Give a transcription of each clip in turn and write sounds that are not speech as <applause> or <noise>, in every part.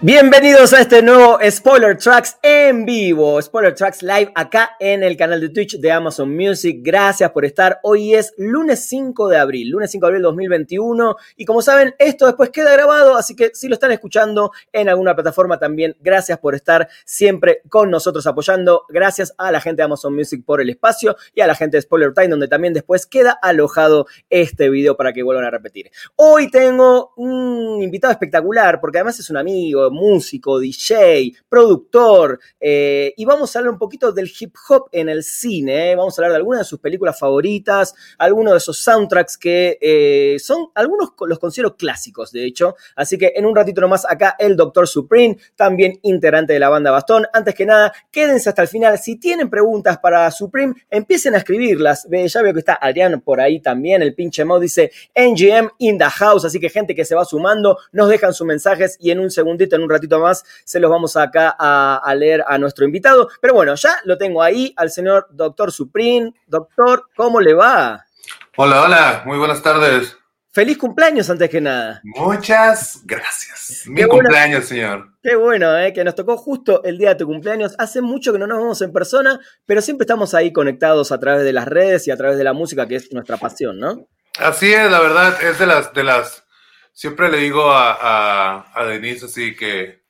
Bienvenidos a este nuevo Spoiler Tracks en vivo, Spoiler Tracks Live acá en el canal de Twitch de Amazon Music. Gracias por estar. Hoy es lunes 5 de abril, lunes 5 de abril 2021. Y como saben, esto después queda grabado, así que si lo están escuchando en alguna plataforma también, gracias por estar siempre con nosotros apoyando. Gracias a la gente de Amazon Music por el espacio y a la gente de Spoiler Time, donde también después queda alojado este video para que vuelvan a repetir. Hoy tengo un invitado espectacular, porque además es un amigo músico, DJ, productor, eh, y vamos a hablar un poquito del hip hop en el cine. ¿eh? Vamos a hablar de algunas de sus películas favoritas, algunos de esos soundtracks que eh, son, algunos los considero clásicos, de hecho. Así que en un ratito nomás acá el Doctor Supreme, también integrante de la banda Bastón. Antes que nada, quédense hasta el final. Si tienen preguntas para Supreme, empiecen a escribirlas. Ya veo que está Adrián por ahí también. El pinche mod dice NGM in the house. Así que gente que se va sumando, nos dejan sus mensajes y en un segundito, en un ratito más, se los vamos acá a, leer a nuestro invitado. Pero bueno, ya lo tengo ahí al señor Doctor Supreme. Doctor, ¿cómo le va? Hola, hola, muy buenas tardes. Feliz cumpleaños antes que nada. Muchas gracias. Mi cumpleaños, señor. Qué bueno, ¿eh? que nos tocó justo el día de tu cumpleaños. Hace mucho que no nos vemos en persona, pero siempre estamos ahí conectados a través de las redes y a través de la música, que es nuestra pasión, ¿no? Así es, la verdad, es de las, de las siempre le digo a, a, Denise así que,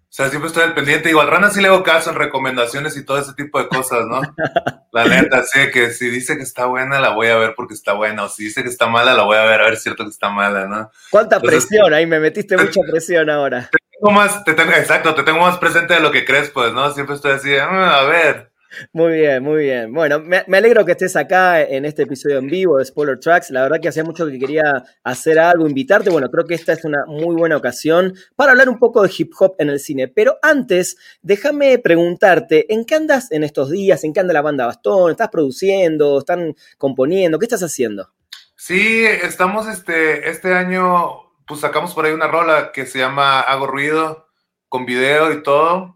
o sea, siempre estoy al pendiente. Igual Rana sí le hago caso en recomendaciones y todo ese tipo de cosas, ¿no? <laughs> La neta, sí, que si dice que está buena, la voy a ver porque está buena. O si dice que está mala, la voy a ver a ver si es cierto que está mala, ¿no? ¿Cuánta presión? Ahí me metiste mucha presión ahora. Te tengo más, te tengo, exacto, te tengo más presente de lo que crees, pues, ¿no? Siempre estoy así, ah, a ver. Muy bien, muy bien. Bueno, me, alegro que estés acá en este episodio en vivo de Spoiler Tracks. La verdad que hacía mucho que quería hacer algo, invitarte. Bueno, creo que esta es una muy buena ocasión para hablar un poco de hip hop en el cine. Pero antes, déjame preguntarte, ¿en qué andas en estos días? ¿En qué anda la banda Bastón? ¿Estás produciendo? ¿Están componiendo? ¿Qué estás haciendo? Sí, estamos este, este año, pues sacamos por ahí una rola que se llama Hago Ruido, con video y todo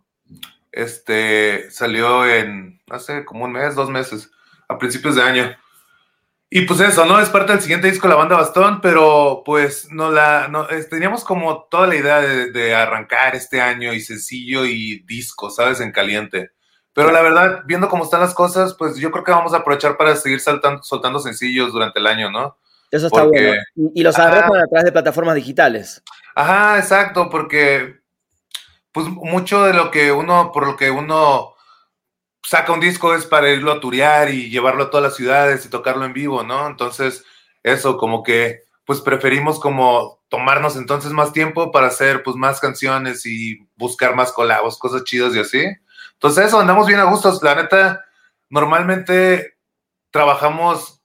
este, salió en, hace como un mes, dos meses, a principios de año. Y pues eso, ¿no? Es parte del siguiente disco, la banda Bastón, pero pues no la, no, teníamos como toda la idea de, arrancar este año y sencillo y disco, ¿sabes? En caliente. Pero la verdad, viendo cómo están las cosas, pues yo creo que vamos a aprovechar para seguir saltando, soltando sencillos durante el año, ¿no? Eso está bueno. Y, los arrojan a través de plataformas digitales. Ajá, exacto, porque pues mucho de lo que uno, por lo que uno saca un disco es para irlo a turear y llevarlo a todas las ciudades y tocarlo en vivo, ¿no? Entonces, eso, como que, pues preferimos como tomarnos entonces más tiempo para hacer pues más canciones y buscar más colabos, cosas chidas y así. Entonces eso, andamos bien a gustos. La neta, normalmente trabajamos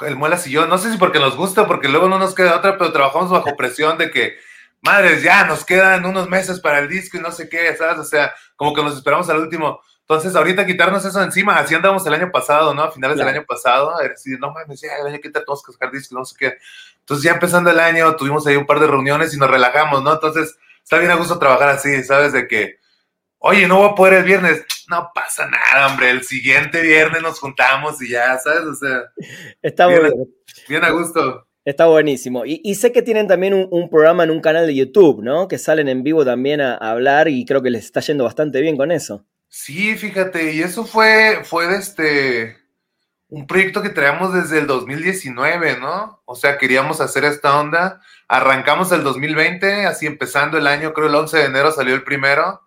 el Muelas y yo, no sé si porque nos gusta, porque luego no nos queda otra, pero trabajamos bajo presión de que madres, ya nos quedan unos meses para el disco y no sé qué, ¿sabes? O sea, como que nos esperamos al último. Entonces, ahorita quitarnos eso encima, así andamos el año pasado, ¿no? A finales del año pasado, a decir, no mames, ya el año que tenemos que sacar disco, no sé qué. Entonces, ya empezando el año, tuvimos ahí un par de reuniones y nos relajamos, ¿no? Entonces, está bien a gusto trabajar así, ¿sabes? De que, oye, no voy a poder el viernes, no pasa nada, hombre, el siguiente viernes nos juntamos y ya, ¿sabes? O sea, está bien, Bien a gusto. Está buenísimo. Y, sé que tienen también un, programa en un canal de YouTube, ¿no? Que salen en vivo también a, hablar y creo que les está yendo bastante bien con eso. Sí, fíjate, y eso fue, fue este, un proyecto que traíamos desde el 2019, ¿no? O sea, queríamos hacer esta onda. Arrancamos el 2020, así empezando el año, creo el 11 de enero salió el primero.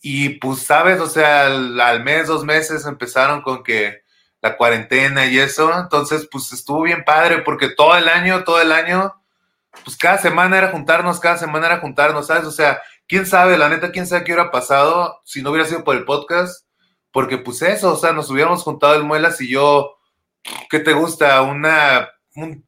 Y pues, sabes, o sea, al mes, dos meses empezaron con que la cuarentena y eso. Entonces, pues estuvo bien padre porque todo el año, todo el año, pues cada semana era juntarnos, cada semana era juntarnos, ¿sabes? O sea, quién sabe, la neta, quién sabe qué hubiera pasado si no hubiera sido por el podcast. Porque pues eso, o sea, nos hubiéramos juntado el Muelas y yo, ¿qué te gusta? Una, un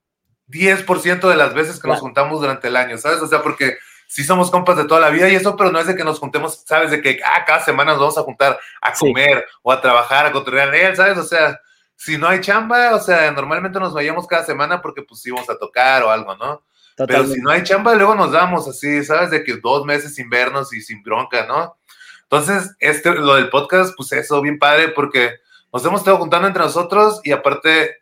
10% de las veces que nos juntamos durante el año, ¿sabes? O sea, porque sí somos compas de toda la vida y eso, pero no es de que nos juntemos, ¿sabes? De que ah, cada semana nos vamos a juntar a comer o a trabajar, a controlar él, ¿sabes? O sea, si no hay chamba, o sea, normalmente nos vayamos cada semana porque pues íbamos a tocar o algo, ¿no? Pero si no hay chamba, luego nos damos así, ¿sabes? De que dos meses sin vernos y sin bronca, ¿no? Entonces, este, lo del podcast, pues eso, bien padre, porque nos hemos estado juntando entre nosotros y aparte,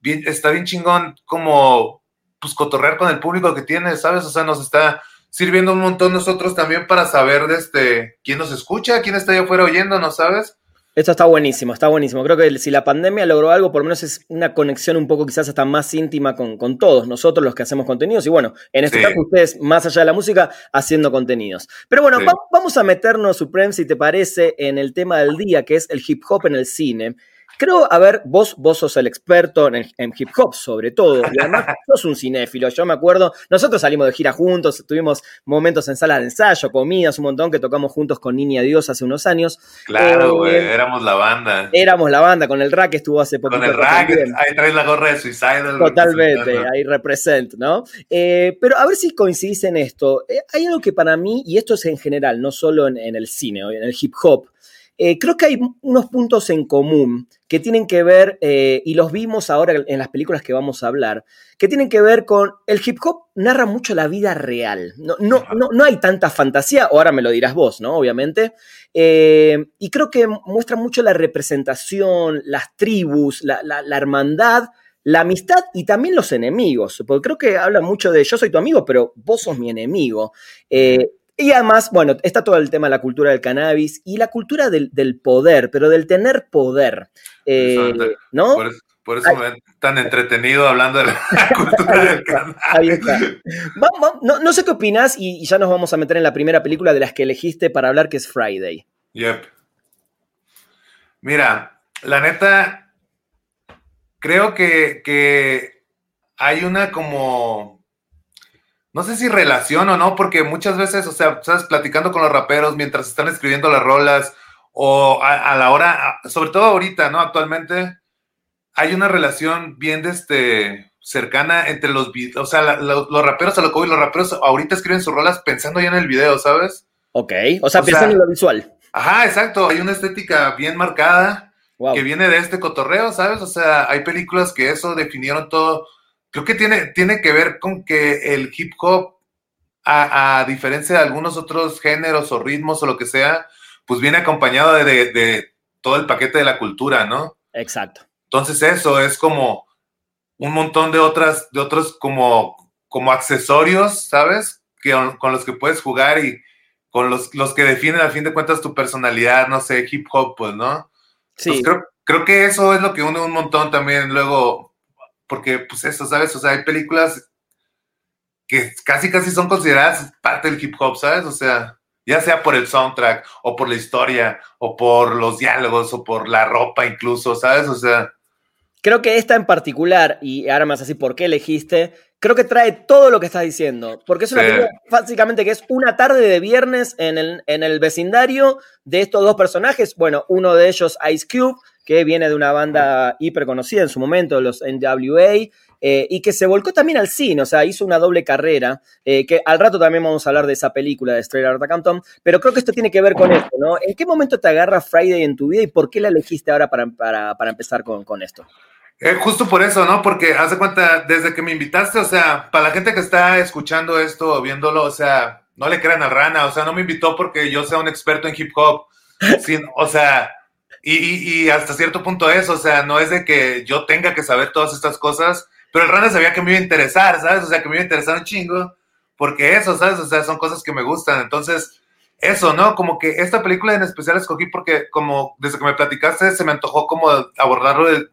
bien, está bien chingón como, pues, cotorrear con el público que tiene, ¿sabes? O sea, nos está sirviendo un montón nosotros también para saber de este, quién nos escucha, quién está ahí afuera oyéndonos, ¿sabes? Esto está buenísimo, está buenísimo. Creo que si la pandemia logró algo, por lo menos es una conexión un poco quizás hasta más íntima con, todos nosotros los que hacemos contenidos. Y bueno, en este caso ustedes, más allá de la música, haciendo contenidos. Pero bueno, vamos a meternos, Supreme, si te parece, en el tema del día, que es el hip hop en el cine. Creo, a ver, vos, vos sos el experto en, hip hop, sobre todo, y además <laughs> sos un cinéfilo. Yo me acuerdo, nosotros salimos de gira juntos, tuvimos momentos en sala de ensayo, comidas, un montón que tocamos juntos con Niña Dios hace unos años. Claro, güey, eh, éramos la banda. Éramos la banda, con el rack estuvo hace poquito. Con el rack, ahí traes la gorra de Suicide. Totalmente, ahí represent, ¿no? Eh, pero a ver si coincidís en esto. Eh, hay algo que para mí, y esto es en general, no solo en, en el cine, en el hip hop, eh, creo que hay unos puntos en común que tienen que ver, eh, y los vimos ahora en las películas que vamos a hablar, que tienen que ver con el hip hop narra mucho la vida real. No, no, no, hay tanta fantasía, o ahora me lo dirás vos, ¿no? Obviamente. Eh, y creo que muestra mucho la representación, las tribus, la, hermandad la amistad y también los enemigos, porque creo que habla mucho de yo soy tu amigo, pero vos sos mi enemigo. Y además, bueno, está todo el tema de la cultura del cannabis y la cultura del, poder, pero del tener poder. Eh, ¿No? Por eso, me tan entretenido hablando de la <laughs> cultura del cannabis. Ahí está. no, sé qué opinas y, ya nos vamos a meter en la primera película de las que elegiste para hablar, que es Friday. Yep. Mira, la neta, creo que, que hay una como no sé si relación o no, porque muchas veces, o sea, estás platicando con los raperos mientras están escribiendo las rolas o a, la hora, sobre todo ahorita, ¿no? Actualmente hay una relación bien de este, cercana entre los, o sea, los raperos a lo que voy, los raperos ahorita escriben sus rolas pensando ya en el video, ¿sabes? Ok, o sea, pensando en lo visual. Ajá, exacto, hay una estética bien marcada que viene de este cotorreo, ¿sabes? O sea, hay películas que eso definieron todo creo que tiene, tiene que ver con que el hip hop, a, diferencia de algunos otros géneros o ritmos o lo que sea, pues viene acompañado de, todo el paquete de la cultura, ¿no? Exacto. Entonces eso es como un montón de otras, de otros como, como accesorios, ¿sabes? Que, con los que puedes jugar y con los, los que definen al fin de cuentas tu personalidad, no sé, hip hop, pues, ¿no? Sí. creo, creo que eso es lo que une un montón también luego porque pues eso, ¿sabes? O sea, hay películas que casi casi son consideradas parte del hip hop, ¿sabes? O sea, ya sea por el soundtrack o por la historia o por los diálogos o por la ropa incluso, ¿sabes? O sea... Creo que esta en particular, y ahora más así, ¿por qué elegiste? Creo que trae todo lo que estás diciendo, porque es una película básicamente que es una tarde de viernes en el, en el vecindario de estos dos personajes, bueno, uno de ellos Ice Cube, que viene de una banda hiper conocida en su momento, los NWA, eh, y que se volcó también al cine, o sea, hizo una doble carrera, eh, que al rato también vamos a hablar de esa película de Straight Outta Compton, pero creo que esto tiene que ver con esto, ¿no? ¿En qué momento te agarra Friday en tu vida y por qué la elegiste ahora para, para, empezar con, con esto? Eh, justo por eso, ¿no? Porque hace cuenta, desde que me invitaste, o sea, para la gente que está escuchando esto viéndolo, o sea, no le crean al rana, o sea, no me invitó porque yo sea un experto en hip hop, <laughs> sin, o sea, y, y, hasta cierto punto eso, o sea, no es de que yo tenga que saber todas estas cosas, pero el Rana sabía que me iba a interesar, ¿sabes? O sea, que me iba a interesar un chingo, porque eso, ¿sabes? O sea, son cosas que me gustan. Entonces, eso, ¿no? Como que esta película en especial escogí porque como desde que me platicaste se me antojó como abordarlo de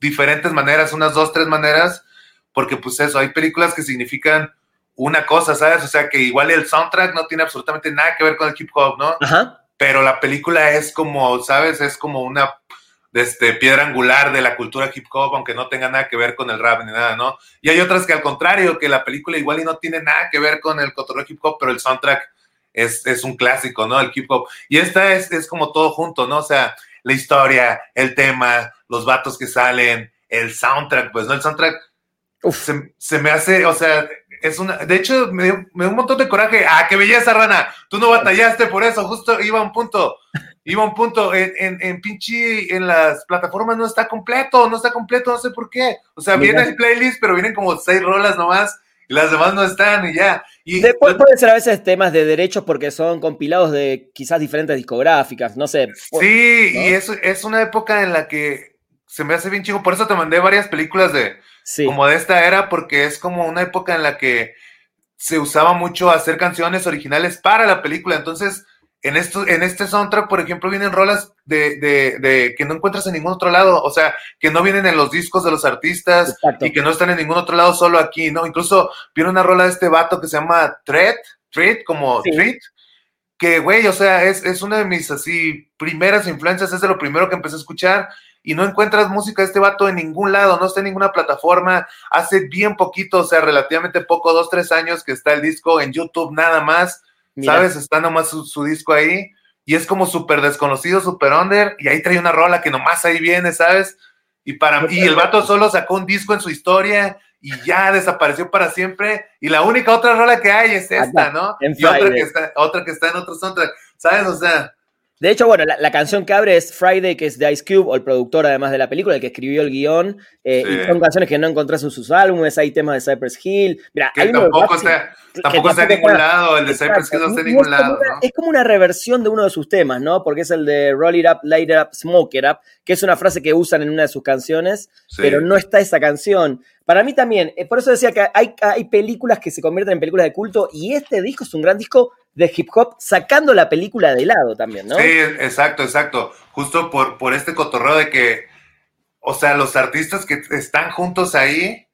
diferentes maneras, unas dos, tres maneras, porque pues eso, hay películas que significan una cosa, ¿sabes? O sea, que igual el soundtrack no tiene absolutamente nada que ver con el hip hop, ¿no? Ajá pero la película es como, ¿sabes? Es como una este, piedra angular de la cultura hip hop, aunque no tenga nada que ver con el rap ni nada, ¿no? Y hay otras que al contrario, que la película igual y no tiene nada que ver con el cotorreo hip hop, pero el soundtrack es, es un clásico, ¿no? El hip hop. Y esta es, es como todo junto, ¿no? O sea, la historia, el tema, los vatos que salen, el soundtrack, pues, ¿no? El soundtrack se, se, me hace, o sea, es una, de hecho, me dio, me dio, un montón de coraje. Ah, qué belleza, rana. Tú no batallaste por eso, justo iba a un punto. Iba a un punto. En, en, en pinche, en las plataformas no está completo, no está completo, no sé por qué. O sea, viene el playlist, pero vienen como seis rolas nomás y las demás no están y ya. Y, Después pueden ser a veces temas de derechos porque son compilados de quizás diferentes discográficas, no sé. Sí, ¿no? y es, es una época en la que se me hace bien chico. Por eso te mandé varias películas de sí. como de esta era, porque es como una época en la que se usaba mucho hacer canciones originales para la película. Entonces, en, esto, en este soundtrack, por ejemplo, vienen rolas de, de, de, que no encuentras en ningún otro lado, o sea, que no vienen en los discos de los artistas Exacto. y que no están en ningún otro lado, solo aquí, ¿no? Incluso viene una rola de este vato que se llama Treat, Treat, como sí. Que, güey, o sea, es, es una de mis así primeras influencias, es de lo primero que empecé a escuchar y no encuentras música de este vato en ningún lado, no está en ninguna plataforma, hace bien poquito, o sea, relativamente poco, dos, tres años que está el disco en YouTube nada más, Mira. ¿sabes? Está nomás su, su, disco ahí y es como súper desconocido, súper under y ahí trae una rola que nomás ahí viene, ¿sabes? Y, para, y el vato solo sacó un disco en su historia y ya desapareció para siempre y la única otra rola que hay es esta, ¿no? Y otra que, está, otra que está en otro soundtrack, ¿sabes? O sea... De hecho, bueno, la, la, canción que abre es Friday, que es de Ice Cube, o el productor además de la película, el que escribió el guion. Eh, sí. Y son canciones que no encontrás en sus álbumes, hay temas de Cypress Hill. Mira, que tampoco, está, tampoco está en ningún lado, el de Cypress Hill no está en ningún lado. Una, ¿no? Es como una reversión de uno de sus temas, ¿no? Porque es el de Roll It Up, Light It Up, Smoke It Up, que es una frase que usan en una de sus canciones, sí. pero no está esa canción. Para mí también, eh, por eso decía que hay, hay películas que se convierten en películas de culto y este disco es un gran disco de hip hop sacando la película de lado también, ¿no? Sí, exacto, exacto. Justo por, por este cotorreo de que, o sea, los artistas que están juntos ahí,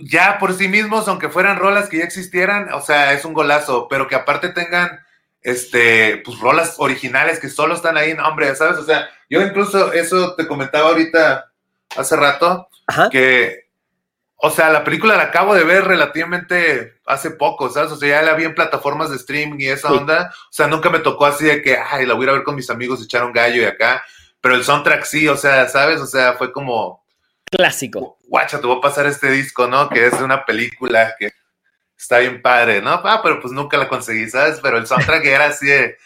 ya por sí mismos, aunque fueran rolas que ya existieran, o sea, es un golazo, pero que aparte tengan, este, pues rolas originales que solo están ahí, no, hombre, ¿sabes? O sea, yo incluso eso te comentaba ahorita hace rato, Ajá. que o sea, la película la acabo de ver relativamente hace poco, ¿sabes? O sea, ya la vi en plataformas de streaming y esa sí. onda. O sea, nunca me tocó así de que, ay, la voy a ir a ver con mis amigos, echar un gallo y acá. Pero el soundtrack sí, o sea, ¿sabes? O sea, fue como... Clásico. Guacha, te voy a pasar este disco, ¿no? Que es una película que está bien padre, ¿no? Ah, pero pues nunca la conseguí, ¿sabes? Pero el soundtrack era así de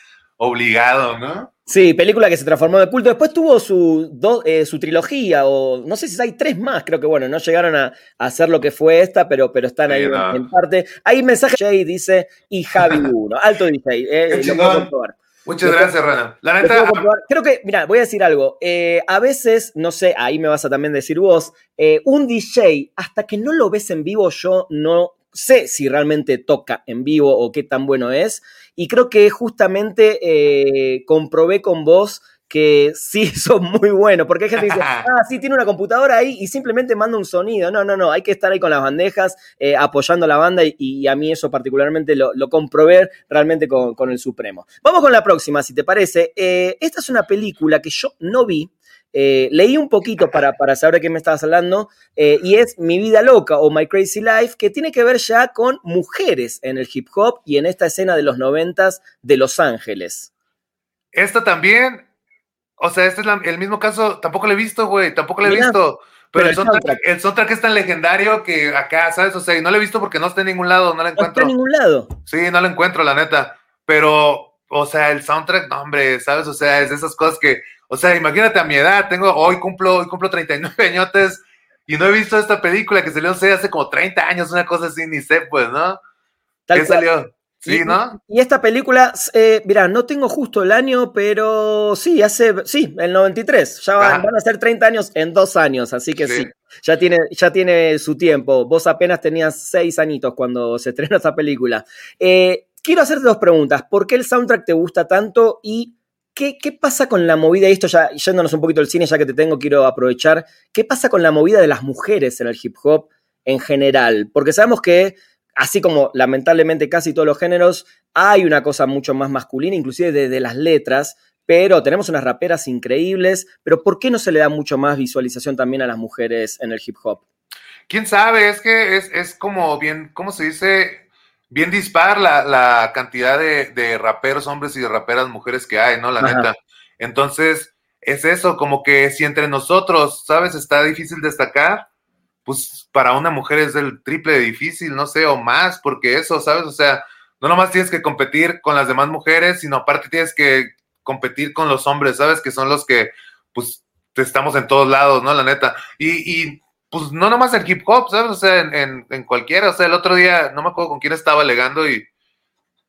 obligado, ¿no? Sí, película que se transformó de culto. Después tuvo su, do, eh, su trilogía, o no sé si hay tres más, creo que bueno, no llegaron a, a hacer lo que fue esta, pero, pero están sí, ahí no. en, parte. Hay mensaje Jay dice y Javi <laughs> 1, alto DJ. Eh, lo puedo comprobar. Muchas gracias, Rana. La neta. Creo que, mira, voy a decir algo. Eh, a veces, no sé, ahí me vas a también decir vos, eh, un DJ, hasta que no lo ves en vivo, yo no sé si realmente toca en vivo o qué tan bueno es. Y creo que justamente eh, comprobé con vos que <laughs> sí son muy buenos, porque hay gente que dice, <laughs> ah, sí, tiene una computadora ahí y simplemente manda un sonido. No, no, no, hay que estar ahí con las bandejas, eh, apoyando a la banda y, y, a mí eso particularmente lo, lo comprobé realmente con, con, el Supremo. Vamos con la próxima, si te parece. Eh, esta es una película que yo no vi, eh, leí un poquito para, para, saber de qué me estabas hablando, eh, y es Mi Vida Loca o My Crazy Life, que tiene que ver ya con mujeres en el hip hop y en esta escena de los noventas de Los Ángeles. Esta también, o sea, este es la, el mismo caso, tampoco lo he visto, güey, tampoco lo he visto. Pero, pero el, soundtrack, soundtrack. el, soundtrack, es tan legendario que acá, ¿sabes? O sea, y no lo he visto porque no está en ningún lado, no lo encuentro. No está en ningún lado. Sí, no lo encuentro, la neta. Pero, o sea, el soundtrack, no, hombre, ¿sabes? O sea, es de esas cosas que o sea, imagínate a mi edad, tengo, hoy cumplo, hoy cumplo 39 añotes y no he visto esta película que salió, no sé, hace como 30 años, una cosa así, ni sé, pues, ¿no? Tal ¿Qué cual. salió? Sí, y, ¿no? Y esta película, eh, mira, no tengo justo el año, pero sí, hace, sí, el 93. Ya van, van, a ser 30 años en dos años, así que sí. sí, ya, tiene, ya tiene su tiempo. Vos apenas tenías seis añitos cuando se estrenó esta película. Eh, quiero hacerte dos preguntas. ¿Por qué el soundtrack te gusta tanto y ¿Qué, ¿Qué, pasa con la movida? Y esto ya yéndonos un poquito al cine, ya que te tengo, quiero aprovechar. ¿Qué pasa con la movida de las mujeres en el hip hop en general? Porque sabemos que, así como lamentablemente casi todos los géneros, hay una cosa mucho más masculina, inclusive de, de las letras, pero tenemos unas raperas increíbles. Pero ¿por qué no se le da mucho más visualización también a las mujeres en el hip hop? Quién sabe, es que es como bien, ¿cómo se dice? Bien dispar la, la cantidad de, de, raperos hombres y de raperas mujeres que hay, ¿no? La Ajá. neta. Entonces, es eso, como que si entre nosotros, ¿sabes? Está difícil destacar, pues para una mujer es el triple de difícil, no sé, o más, porque eso, ¿sabes? O sea, no nomás tienes que competir con las demás mujeres, sino aparte tienes que competir con los hombres, ¿sabes? Que son los que, pues, estamos en todos lados, ¿no? La neta. Y, y pues no nomás en hip hop, ¿sabes? O sea, en, en, cualquiera. O sea, el otro día, no me acuerdo con quién estaba alegando y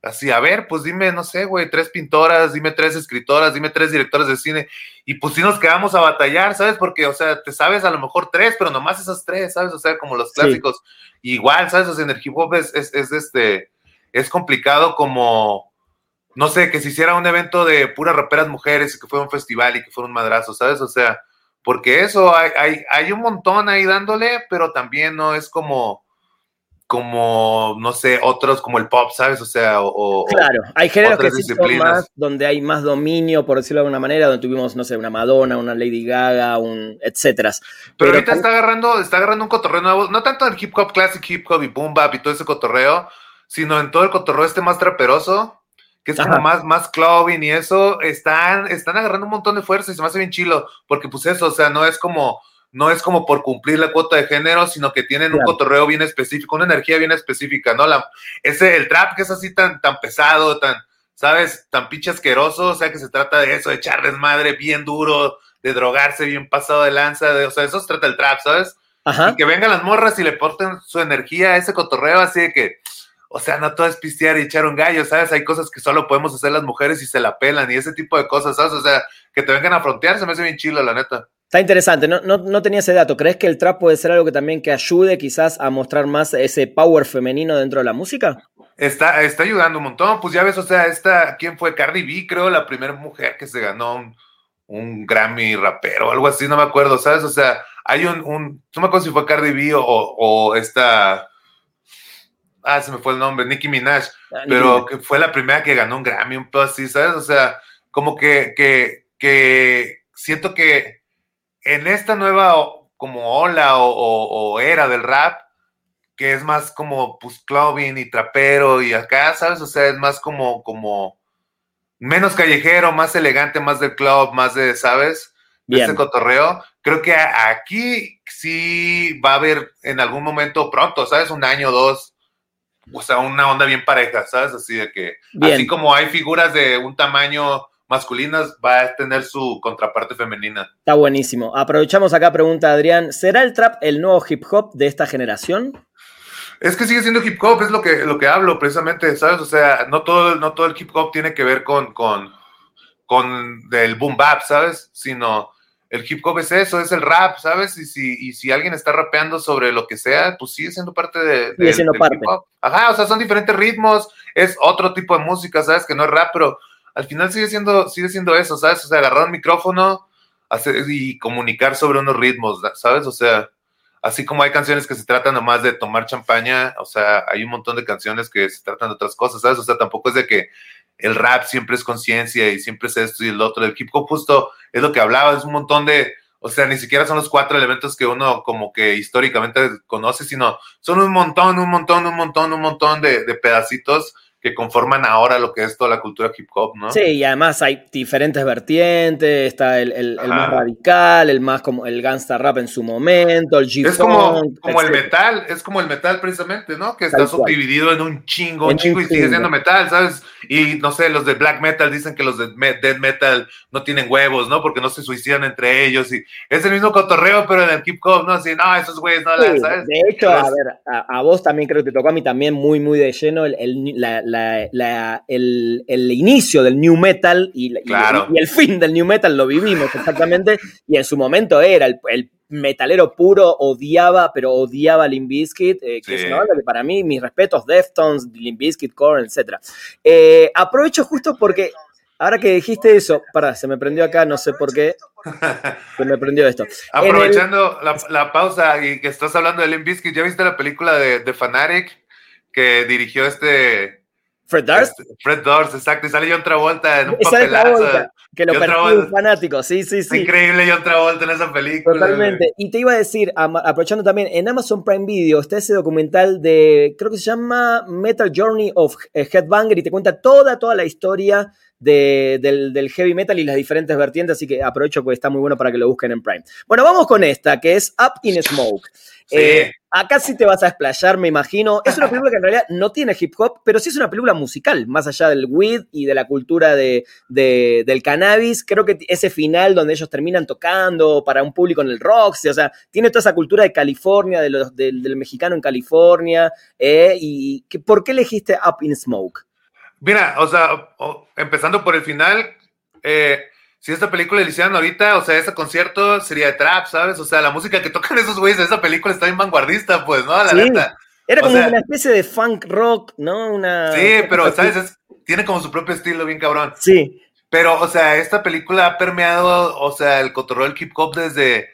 así, a ver, pues dime, no sé, güey, tres pintoras, dime tres escritoras, dime tres directores de cine. Y pues sí nos quedamos a batallar, ¿sabes? Porque, o sea, te sabes a lo mejor tres, pero nomás esas tres, ¿sabes? O sea, como los clásicos. Igual, ¿sabes? O sea, en el hip hop es, es, es este, es complicado como, no sé, que se hiciera un evento de puras raperas mujeres y que fuera un festival y que fuera un madrazo, ¿sabes? O sea, porque eso, hay, hay, hay un montón ahí dándole, pero también no es como como, no sé, otros como el pop, ¿sabes? O sea, o... Claro, hay géneros que sí son más, donde hay más dominio, por decirlo de alguna manera, donde tuvimos, no sé, una Madonna, una Lady Gaga, un etcétera. Pero, ahorita está agarrando, está agarrando un cotorreo nuevo, no tanto en hip hop, classic hip hop y boom bap y todo ese cotorreo, sino en todo el cotorreo este más traperoso, que es como más, más clubbing y eso, están, están agarrando un montón de fuerza y se me hace bien chilo, porque pues eso, o sea, no es como no es como por cumplir la cuota de género, sino que tienen un cotorreo bien específico, una energía bien específica, ¿no? La, ese, el trap que es así tan, tan pesado, tan, ¿sabes? Tan pinche asqueroso, o sea, que se trata de eso, de echarles madre bien duro, de drogarse bien pasado de lanza, de, o sea, eso se trata el trap, ¿sabes? Y que vengan las morras y le porten su energía a ese cotorreo, así de que, o sea, no todo es pistear y echar un gallo, ¿sabes? Hay cosas que solo podemos hacer las mujeres y se la pelan y ese tipo de cosas, ¿sabes? O sea, que te vengan a frontear, se me hace bien chilo, la neta. Está interesante, no, no, tenía ese dato. ¿Crees que el trap puede ser algo que también que ayude quizás a mostrar más ese power femenino dentro de la música? Está, está ayudando un montón. Pues ya ves, o sea, esta, ¿quién fue? Cardi B, creo, la primera mujer que se ganó un, Grammy rapero o algo así, no me acuerdo, ¿sabes? O sea, hay un, un no me acuerdo si fue Cardi B o, o, esta, ah, se me fue el nombre, Nicki Minaj, ah, pero que fue la primera que ganó un Grammy, un poco así, ¿sabes? O sea, como que, que, que siento que en esta nueva como ola o, era del rap, que es más como pues clubbing y trapero y acá, ¿sabes? O sea, es más como, como menos callejero, más elegante, más del club, más de, ¿sabes? De ese cotorreo. Creo que aquí sí va a haber en algún momento pronto, ¿sabes? Un año o dos, o sea, una onda bien pareja, ¿sabes? Así de que, así como hay figuras de un tamaño masculinas va a tener su contraparte femenina. Está buenísimo. Aprovechamos acá, pregunta Adrián, ¿será el trap el nuevo hip hop de esta generación? Es que sigue siendo hip hop, es lo que, lo que hablo precisamente, ¿sabes? O sea, no todo, no todo el hip hop tiene que ver con, con, con el boom bap, ¿sabes? Sino el hip hop es eso, es el rap, ¿sabes? Y si, y si alguien está rapeando sobre lo que sea, pues sigue siendo parte de, sigue siendo parte. hip hop. Ajá, o sea, son diferentes ritmos, es otro tipo de música, ¿sabes? Que no es rap, pero al final sigue siendo, sigue siendo eso, ¿sabes? O sea, agarrar un micrófono hacer, y comunicar sobre unos ritmos, ¿sabes? O sea, así como hay canciones que se tratan nomás de tomar champaña, o sea, hay un montón de canciones que se tratan de otras cosas, ¿sabes? O sea, tampoco es de que el rap siempre es conciencia y siempre es esto y el otro. El hip hop justo es lo que hablaba, es un montón de, o sea, ni siquiera son los cuatro elementos que uno como que históricamente conoce, sino son un montón, un montón, un montón, un montón de, de pedacitos que conforman ahora lo que es toda la cultura hip hop, ¿no? Sí, y además hay diferentes vertientes, está el, el, más radical, el más como el gangsta rap en su momento, el g Es como, como el metal, es como el metal precisamente, ¿no? Que está subdividido en un chingo, un chingo y sigue siendo metal, ¿sabes? Y no sé, los de black metal dicen que los de death metal no tienen huevos, ¿no? Porque no se suicidan entre ellos y es el mismo cotorreo, pero en el hip hop, ¿no? Así, no, esos güeyes no la, ¿sabes? De hecho, a ver, a, vos también creo que te tocó a mí también muy, muy de lleno el, la el, inicio del new metal y, el fin del new metal lo vivimos exactamente, y en su momento era el, metalero puro, odiaba, pero odiaba Limp Bizkit, eh, que es una banda que para mí, mis respetos, Deftones, Limp Bizkit, Korn, etc. Eh, aprovecho justo porque Ahora que dijiste eso, para, se me prendió acá, no sé por qué. Se me prendió esto. Aprovechando la, pausa y que estás hablando de Limp Bizkit, ¿ya viste la película de, de Fanatic que dirigió este Fred Durst. Este, Fred Durst, exacto. Y sale John Travolta en un papelazo. que lo percibe un fanático, sí, sí, sí. Increíble John Travolta en esa película. Totalmente. Y te iba a decir, aprovechando también, en Amazon Prime Video está ese documental de, creo que se llama Metal Journey of Headbanger y te cuenta toda, toda la historia del, del, heavy metal y las diferentes vertientes, así que aprovecho porque está muy bueno para que lo busquen en Prime. Bueno, vamos con esta, que es Up in Smoke. Eh, acá sí te vas a explayar, me imagino. Es una película que en realidad no tiene hip hop, pero sí es una película musical, más allá del weed y de la cultura de, del cannabis. Creo que ese final donde ellos terminan tocando para un público en el Roxy, o sea, tiene toda esa cultura de California, de los, del, mexicano en California. Eh, y ¿Por qué elegiste Up in Smoke? Mira, o sea, empezando por el final, eh, si esta película la hicieran ahorita, o sea, ese concierto sería de trap, ¿sabes? O sea, la música que tocan <laughs> esos güeyes de esa película está bien vanguardista, pues, ¿no? La neta. Era como una especie de funk rock, ¿no? Una. Sí, pero, ¿sabes? tiene como su propio estilo bien cabrón. Sí. Pero, o sea, esta película ha permeado, o sea, el cotorreo del hip hop desde,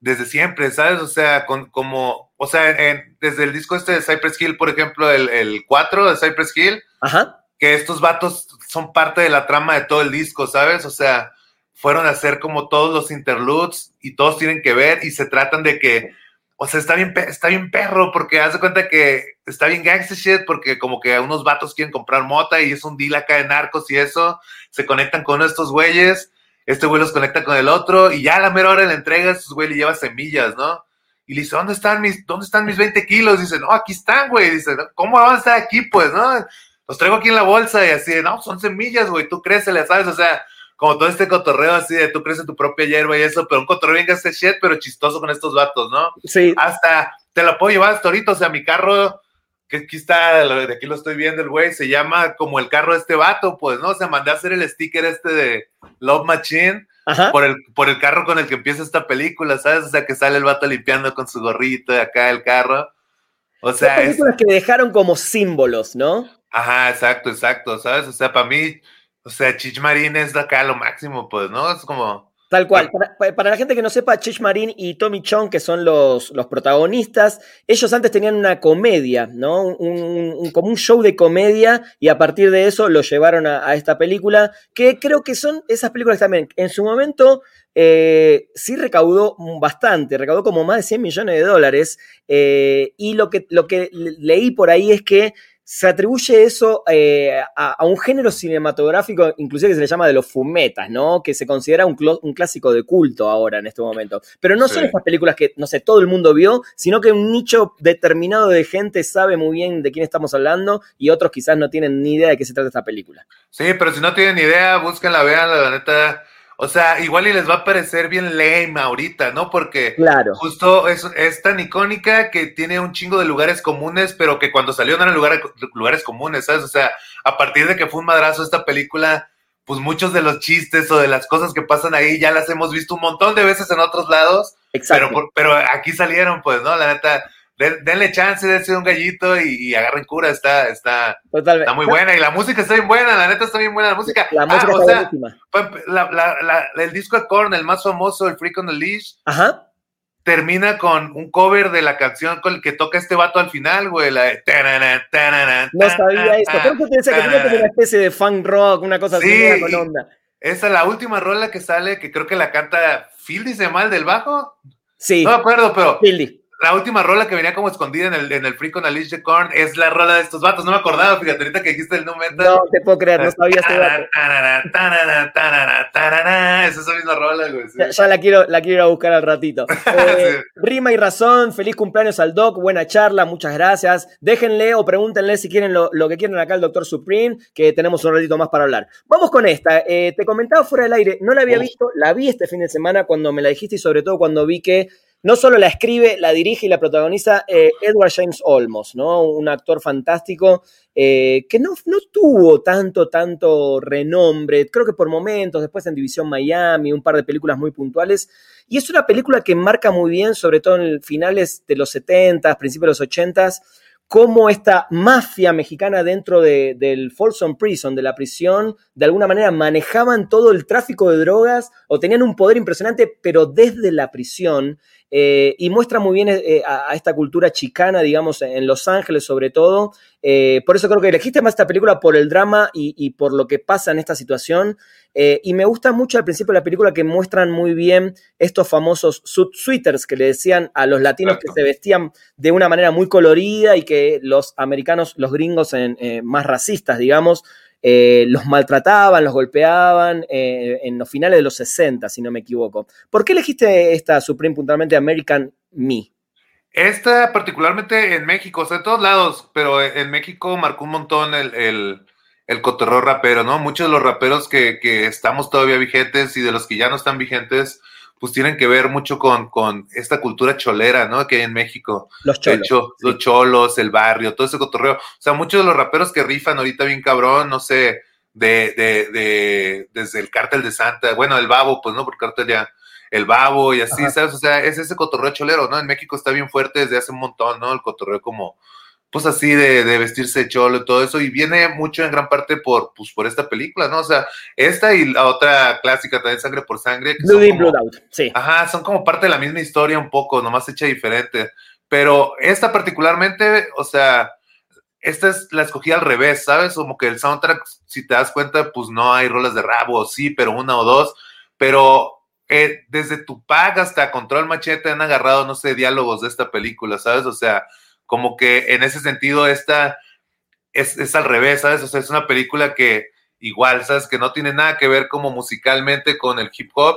desde siempre, ¿sabes? O sea, con, como, o sea, desde el disco este de Cypress Hill, por ejemplo, el, el 4 de Cypress Hill, Ajá. que estos vatos son parte de la trama de todo el disco, ¿sabes? O sea, fueron a hacer como todos los interludes y todos tienen que ver y se tratan de que, o sea, está bien, está bien perro porque haz de cuenta que está bien gangster shit porque como que unos vatos quieren comprar mota y es un deal acá de narcos y eso, se conectan con estos güeyes, este güey los conecta con el otro y ya a la mera hora de la entrega, estos güey le lleva semillas, ¿no? Y le dice, ¿dónde están mis, dónde están mis 20 kilos? dice, no, aquí están, güey. Dice, ¿cómo van a estar aquí, pues, no? Los traigo aquí en la bolsa y así, no, son semillas, güey, tú créceles, ¿sabes? O sea, como todo este cotorreo así de tú crees en tu propia hierba y eso, pero un cotorreo bien este shit, pero chistoso con estos vatos, ¿no? Sí. Hasta te lo puedo llevar hasta ahorita, o sea, mi carro, que aquí está, de aquí lo estoy viendo el güey, se llama como el carro de este vato, pues, ¿no? O sea, mandé a hacer el sticker este de Love Machine. Por el, por el carro con el que empieza esta película, ¿sabes? O sea, que sale el vato limpiando con su gorrito de acá el carro. O sea, Son películas que dejaron como símbolos, ¿no? Ajá, exacto, exacto, ¿sabes? O sea, para mí, o sea, Chich Marín es de acá lo máximo, pues, ¿no? Es como. Tal cual. Para, la gente que no sepa, Chich Marín y Tommy Chong, que son los, los protagonistas, ellos antes tenían una comedia, ¿no? Un, como un show de comedia, y a partir de eso lo llevaron a, esta película, que creo que son esas películas también. En su momento. Eh, sí recaudó bastante, recaudó como más de 100 millones de dólares. Eh, y lo que, lo que leí por ahí es que se atribuye eso eh, a, un género cinematográfico, inclusive que se le llama de los fumetas, ¿no? Que se considera un, clásico de culto ahora en este momento. Pero no son estas películas que, no sé, todo el mundo vio, sino que un nicho determinado de gente sabe muy bien de quién estamos hablando y otros quizás no tienen ni idea de qué se trata esta película. Sí, pero si no tienen ni idea, búsquenla, vean, la neta o sea, igual y les va a parecer bien lame ahorita, ¿no? Porque justo es, es, tan icónica que tiene un chingo de lugares comunes, pero que cuando salió no eran lugares, lugares comunes, ¿sabes? O sea, a partir de que fue un madrazo esta película, pues muchos de los chistes o de las cosas que pasan ahí ya las hemos visto un montón de veces en otros lados. Exacto. Pero, pero aquí salieron, pues, ¿no? La neta, denle chance de ser un gallito y, agarren cura, está, está, está muy buena. Y la música está bien buena, la neta está bien buena la música. La música ah, está buenísima. el disco de Korn, el más famoso, el Freak on the Leash, Ajá. termina con un cover de la canción con el que toca este vato al final, güey. La de... No sabía esto. Creo que pensé que tenía como una especie de funk rock, una cosa así con onda. Esa es la última rola que sale, que creo que la canta Phil, dice mal del bajo. Sí. No me acuerdo, pero. Philly la última rola que venía como escondida en el, en el Free con Alicia Korn es la rola de estos vatos. No me acordaba, fíjate, ahorita que dijiste el número. No te puedo creer, no sabía este dato. <laughs> Es esa misma rola, güey. Ya, la, quiero, la quiero ir a buscar al ratito. <laughs> Eh, Rima y razón, feliz cumpleaños al Doc, buena charla, muchas gracias. Déjenle o pregúntenle si quieren lo, lo que quieren acá al Doctor Supreme, que tenemos un ratito más para hablar. Vamos con esta. Eh, te comentaba fuera del aire, no la había visto, la vi este fin de semana cuando me la dijiste y sobre todo cuando vi que no solo la escribe, la dirige y la protagoniza eh, Edward James Olmos, ¿no? Un actor fantástico eh, que no, no, tuvo tanto, tanto renombre, creo que por momentos, después en División Miami, un par de películas muy puntuales. Y es una película que marca muy bien, sobre todo en finales de los 70, principios de los 80 cómo esta mafia mexicana dentro del Folsom Prison, de la prisión, de alguna manera manejaban todo el tráfico de drogas o tenían un poder impresionante, pero desde la prisión. Eh, y muestra muy bien eh, a, esta cultura chicana, digamos, en Los Ángeles sobre todo. Eh, por eso creo que elegiste más esta película por el drama y, por lo que pasa en esta situación. Y me gusta mucho al principio de la película que muestran muy bien estos famosos suiters que le decían a los latinos que se vestían de una manera muy colorida y que los americanos, los gringos más racistas, digamos, eh, los maltrataban, los golpeaban eh, en los finales de los 60, si no me equivoco. ¿Por qué elegiste esta Supreme puntualmente American Me? Esta particularmente en México, o sea, en todos lados, pero en México marcó un montón el, el, el cotorreo rapero, ¿no? Muchos de los raperos que, que, estamos todavía vigentes y de los que ya no están vigentes, pues tienen que ver mucho con, con esta cultura cholera, ¿no? Que hay en México. Los cholos. De hecho, sí. los cholos, el barrio, todo ese cotorreo. O sea, muchos de los raperos que rifan ahorita bien cabrón, no sé, de, de, de desde el cártel de Santa, bueno, el babo, pues no, porque cártel ya el babo y así, Ajá. ¿sabes? O sea, es ese cotorreo cholero, ¿no? En México está bien fuerte desde hace un montón, ¿no? El cotorreo como, pues así de, de vestirse cholo y todo eso, y viene mucho en gran parte por, pues, por esta película, ¿no? O sea, esta y la otra clásica también, Sangre por Sangre. Que Blood in, Blood Out, sí. Ajá, son como parte de la misma historia un poco, nomás hecha diferente. Pero esta particularmente, o sea, esta es la escogí al revés, ¿sabes? Como que el soundtrack, si te das cuenta, pues no hay rolas de rabo, sí, pero una o dos, pero eh, desde Tupac hasta Control Machete han agarrado, no sé, diálogos de esta película, ¿sabes? O sea, como que en ese sentido esta es, es, al revés, ¿sabes? O sea, es una película que igual, ¿sabes? Que no tiene nada que ver como musicalmente con el hip hop,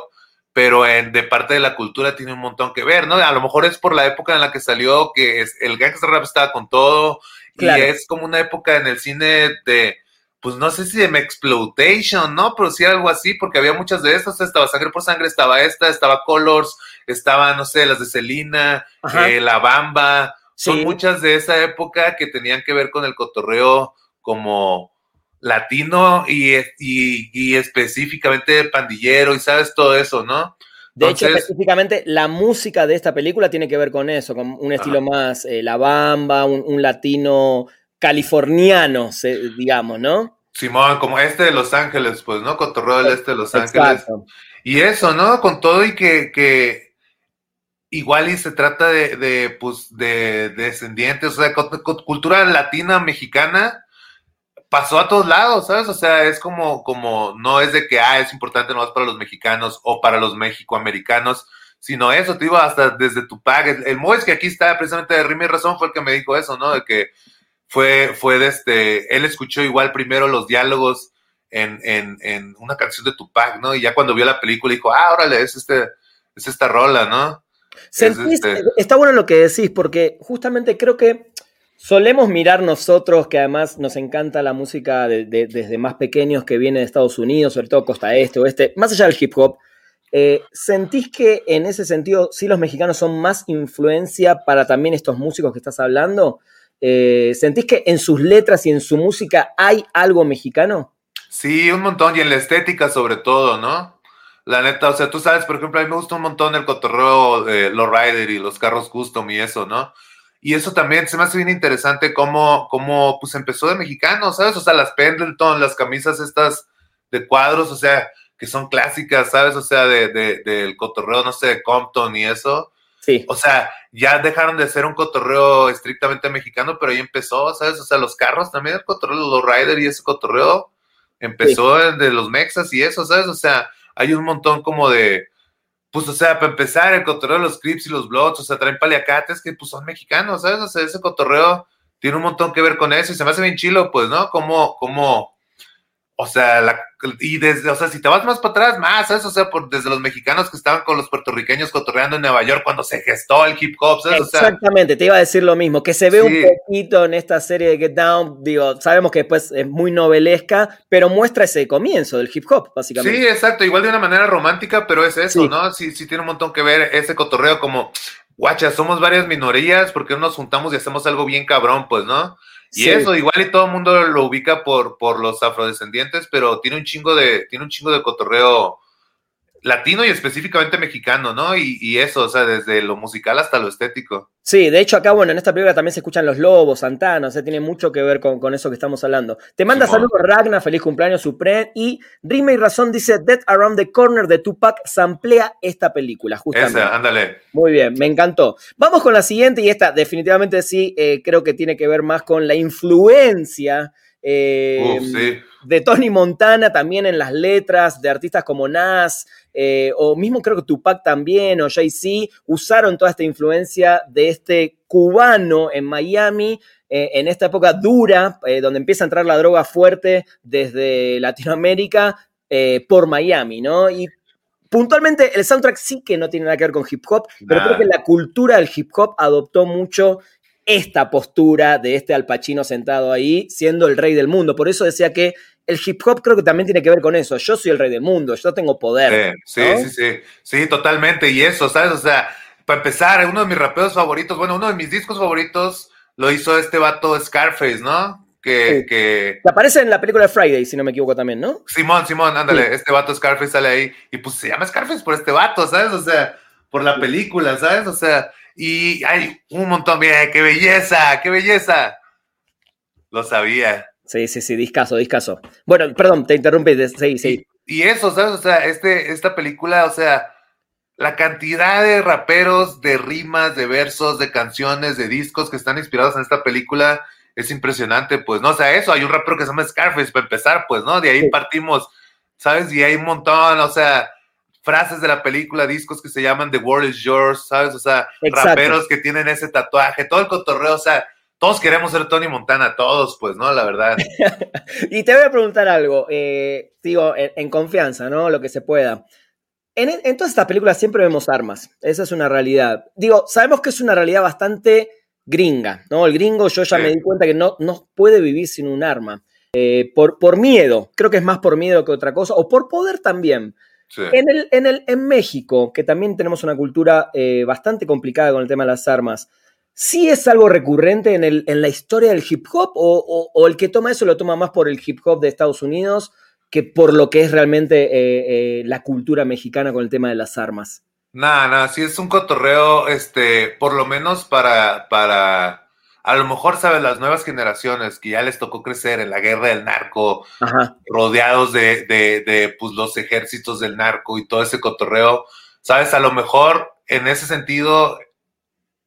pero en, de parte de la cultura tiene un montón que ver, ¿no? A lo mejor es por la época en la que salió, que es, el gangster rap estaba con todo, claro. y es como una época en el cine de pues no sé si de Exploitation, ¿no? Pero sí algo así, porque había muchas de estas, estaba Sangre por Sangre, estaba esta, estaba Colors, estaba, no sé, las de Selena, eh, La Bamba, sí. son muchas de esa época que tenían que ver con el cotorreo como latino y, y, y específicamente pandillero y sabes todo eso, ¿no? De Entonces, hecho, específicamente la música de esta película tiene que ver con eso, con un estilo ajá. más eh, La Bamba, un, un latino californiano, digamos, ¿no? Simón, como este de Los Ángeles, pues, ¿no? Cotorreo del este de Los Ángeles. Y eso, ¿no? Con todo y que, que igual y se trata de, de pues, de, de, descendientes, o sea, cultura latina, mexicana, pasó a todos lados, ¿sabes? O sea, es como, como, no es de que, ah, es importante nomás para los mexicanos o para los mexicoamericanos, sino eso, te digo, hasta desde Tupac. El, el Moes que aquí está, precisamente de Rima y Razón, fue el que me dijo eso, ¿no? De que fue, fue de este, él escuchó igual primero los diálogos en, en, en, una canción de Tupac, ¿no? Y ya cuando vio la película dijo, ah, órale, es, este, es esta rola, ¿no? Sentís, este... Está bueno lo que decís, porque justamente creo que solemos mirar nosotros, que además nos encanta la música de, de, desde más pequeños que viene de Estados Unidos, sobre todo costa este, oeste, más allá del hip hop, eh, ¿Sentís que en ese sentido sí los mexicanos son más influencia para también estos músicos que estás hablando? Eh, ¿Sentís que en sus letras y en su música hay algo mexicano? Sí, un montón, y en la estética sobre todo, ¿no? La neta, o sea, tú sabes, por ejemplo, a mí me gusta un montón el cotorreo de los Rider y los carros custom y eso, ¿no? Y eso también se me hace bien interesante cómo, cómo pues empezó de mexicano, ¿sabes? O sea, las Pendleton, las camisas estas de cuadros, o sea, que son clásicas, ¿sabes? O sea, de, de, del cotorreo, no sé, de Compton y eso. Sí. O sea, ya dejaron de ser un cotorreo estrictamente mexicano, pero ahí empezó, ¿sabes? O sea, los carros también, el cotorreo los Rider y ese cotorreo empezó sí. de los mexas y eso, ¿sabes? O sea, hay un montón como de, pues, o sea, para empezar, el cotorreo de los Crips y los Bloods, o sea, traen paliacates que pues son mexicanos, ¿sabes? O sea, ese cotorreo tiene un montón que ver con eso y se me hace bien chilo, pues, ¿no? Como, como, o sea, la, y desde, o sea, si te vas más para atrás, más, ¿sabes? O sea, por, desde los mexicanos que estaban con los puertorriqueños cotorreando en Nueva York cuando se gestó el hip hop, ¿sabes? Exactamente, o sea, te iba a decir lo mismo, que se ve sí. un poquito en esta serie de Get Down, digo, sabemos que después es muy novelesca, pero muestra ese comienzo del hip hop, básicamente. Sí, exacto, igual de una manera romántica, pero es eso, sí. ¿no? Sí, sí tiene un montón que ver ese cotorreo como, guacha, somos varias minorías, porque no nos juntamos y hacemos algo bien cabrón, pues, ¿no? Y sí. eso, igual y todo el mundo lo ubica por, por los afrodescendientes, pero tiene un chingo de, tiene un chingo de cotorreo latino y específicamente mexicano, ¿no? Y, y, eso, o sea, desde lo musical hasta lo estético. Sí, de hecho acá, bueno, en esta película también se escuchan los lobos, Santana, o sea, tiene mucho que ver con, con eso que estamos hablando. Te manda saludos Ragna, feliz cumpleaños Supreme, y Rima y Razón dice, Dead Around the Corner de Tupac samplea esta película, justamente. Esa, ándale. Muy bien, me encantó. Vamos con la siguiente, y esta definitivamente sí, eh, creo que tiene que ver más con la influencia eh, Uf, sí. de Tony Montana también en las letras, de artistas como Nas, eh, o mismo creo que Tupac también, o Jay-Z, usaron toda esta influencia de este cubano en Miami, eh, en esta época dura, eh, donde empieza a entrar la droga fuerte desde Latinoamérica por Miami, ¿no? Y puntualmente el soundtrack sí que no tiene nada que ver con hip hop, pero creo que la cultura del hip hop adoptó mucho esta postura de este Al Pacino sentado ahí, siendo el rey del mundo. Por eso decía que el hip hop creo que también tiene que ver con eso. Yo soy el rey del mundo, yo tengo poder. Sí, sí, sí, sí, totalmente. Y eso, ¿sabes? O sea, para empezar, uno de mis rapeos favoritos, bueno, uno de mis discos favoritos lo hizo este vato Scarface, ¿no? Que, que... aparece en la película Friday, si no me equivoco también, ¿no? Simón, Simón, ándale, este vato Scarface sale ahí y pues se llama Scarface por este vato, ¿sabes? O sea, por la película, ¿sabes? O sea, y hay un montón, mira, qué belleza, qué belleza. Lo sabía. Sí, sí, sí, discaso, discaso. Bueno, perdón, te interrumpí, sí, sí. Y, y eso, ¿sabes? O sea, este, esta película, o sea, la cantidad de raperos, de rimas, de versos, de canciones, de discos que están inspirados en esta película es impresionante, pues, ¿no? O sea, eso, hay un rapero que se llama Scarface para empezar, pues, ¿no? De ahí partimos, ¿sabes? Y hay un montón, o sea, frases de la película, discos que se llaman The World is Yours, ¿sabes? O sea, raperos que tienen ese tatuaje, todo el cotorreo, o sea, todos queremos ser Tony Montana, todos, pues, ¿no? La verdad. <laughs> y te voy a preguntar algo, eh, digo, en confianza, ¿no? Lo que se pueda. En, todas estas películas siempre vemos armas, esa es una realidad. Digo, sabemos que es una realidad bastante gringa, ¿no? El gringo yo ya me di cuenta que no, no puede vivir sin un arma. Eh, por, por miedo, creo que es más por miedo que otra cosa, o por poder también. En, el, en, el, en México, que también tenemos una cultura eh, bastante complicada con el tema de las armas, ¿sí es algo recurrente en, el, en la historia del hip hop o, o, el que toma eso lo toma más por el hip hop de Estados Unidos que por lo que es realmente eh, eh, la cultura mexicana con el tema de las armas. Nada, nada, sí es un cotorreo, este, por lo menos para, para, a lo mejor, ¿sabes? Las nuevas generaciones que ya les tocó crecer en la guerra del narco, rodeados de, de, de, pues, los ejércitos del narco y todo ese cotorreo, ¿sabes? A lo mejor, en ese sentido,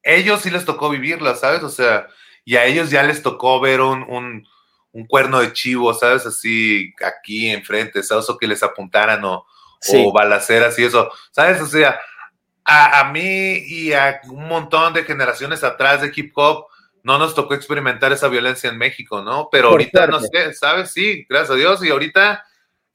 ellos sí les tocó vivirla, ¿sabes? O sea, y a ellos ya les tocó ver un, un un cuerno de chivo, ¿sabes? Así aquí enfrente, ¿sabes? O que les apuntaran o, o balaceras y eso, ¿sabes? O sea, a, mí y a un montón de generaciones atrás de hip hop no nos tocó experimentar esa violencia en México, ¿no? Pero ahorita, no sé, ¿sabes? Sí, gracias a Dios. Y ahorita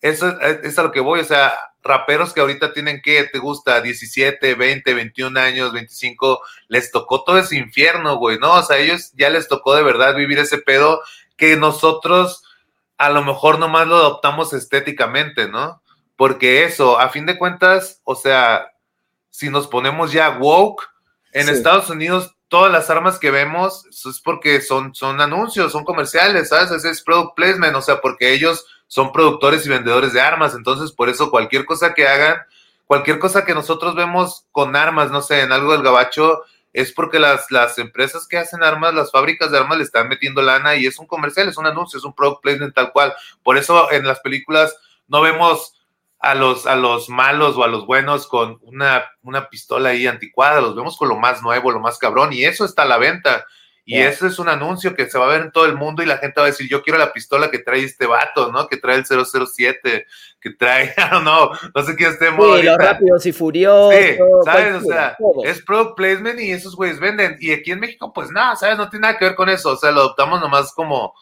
eso es a lo que voy, o sea, raperos que ahorita tienen que, te gusta, 17, 20, 21 años, 25, les tocó todo ese infierno, güey, ¿no? O sea, ellos ya les tocó de verdad vivir ese pedo que nosotros a lo mejor nomás lo adoptamos estéticamente, ¿no? Porque eso, a fin de cuentas, o sea, si nos ponemos ya woke, en Estados Unidos todas las armas que vemos es porque son, son anuncios, son comerciales, ¿sabes? Ese es product placement, o sea, porque ellos son productores y vendedores de armas, entonces por eso cualquier cosa que hagan, cualquier cosa que nosotros vemos con armas, no sé, en algo del gabacho, es porque las, las empresas que hacen armas, las fábricas de armas le están metiendo lana y es un comercial, es un anuncio, es un product placement tal cual. Por eso en las películas no vemos a los, a los malos o a los buenos con una, una pistola ahí anticuada, los vemos con lo más nuevo, lo más cabrón y eso está a la venta. Y eso es un anuncio que se va a ver en todo el mundo y la gente va a decir, yo quiero la pistola que trae este vato, ¿no? Que trae el 007, que trae, <laughs> no, no, sé qué esté Sí, los rápidos y furiosos. Sí, ¿sabes? O sea, es product placement y esos güeyes venden. Y aquí en México, pues nada, ¿sabes? No tiene nada que ver con eso. O sea, lo adoptamos nomás como,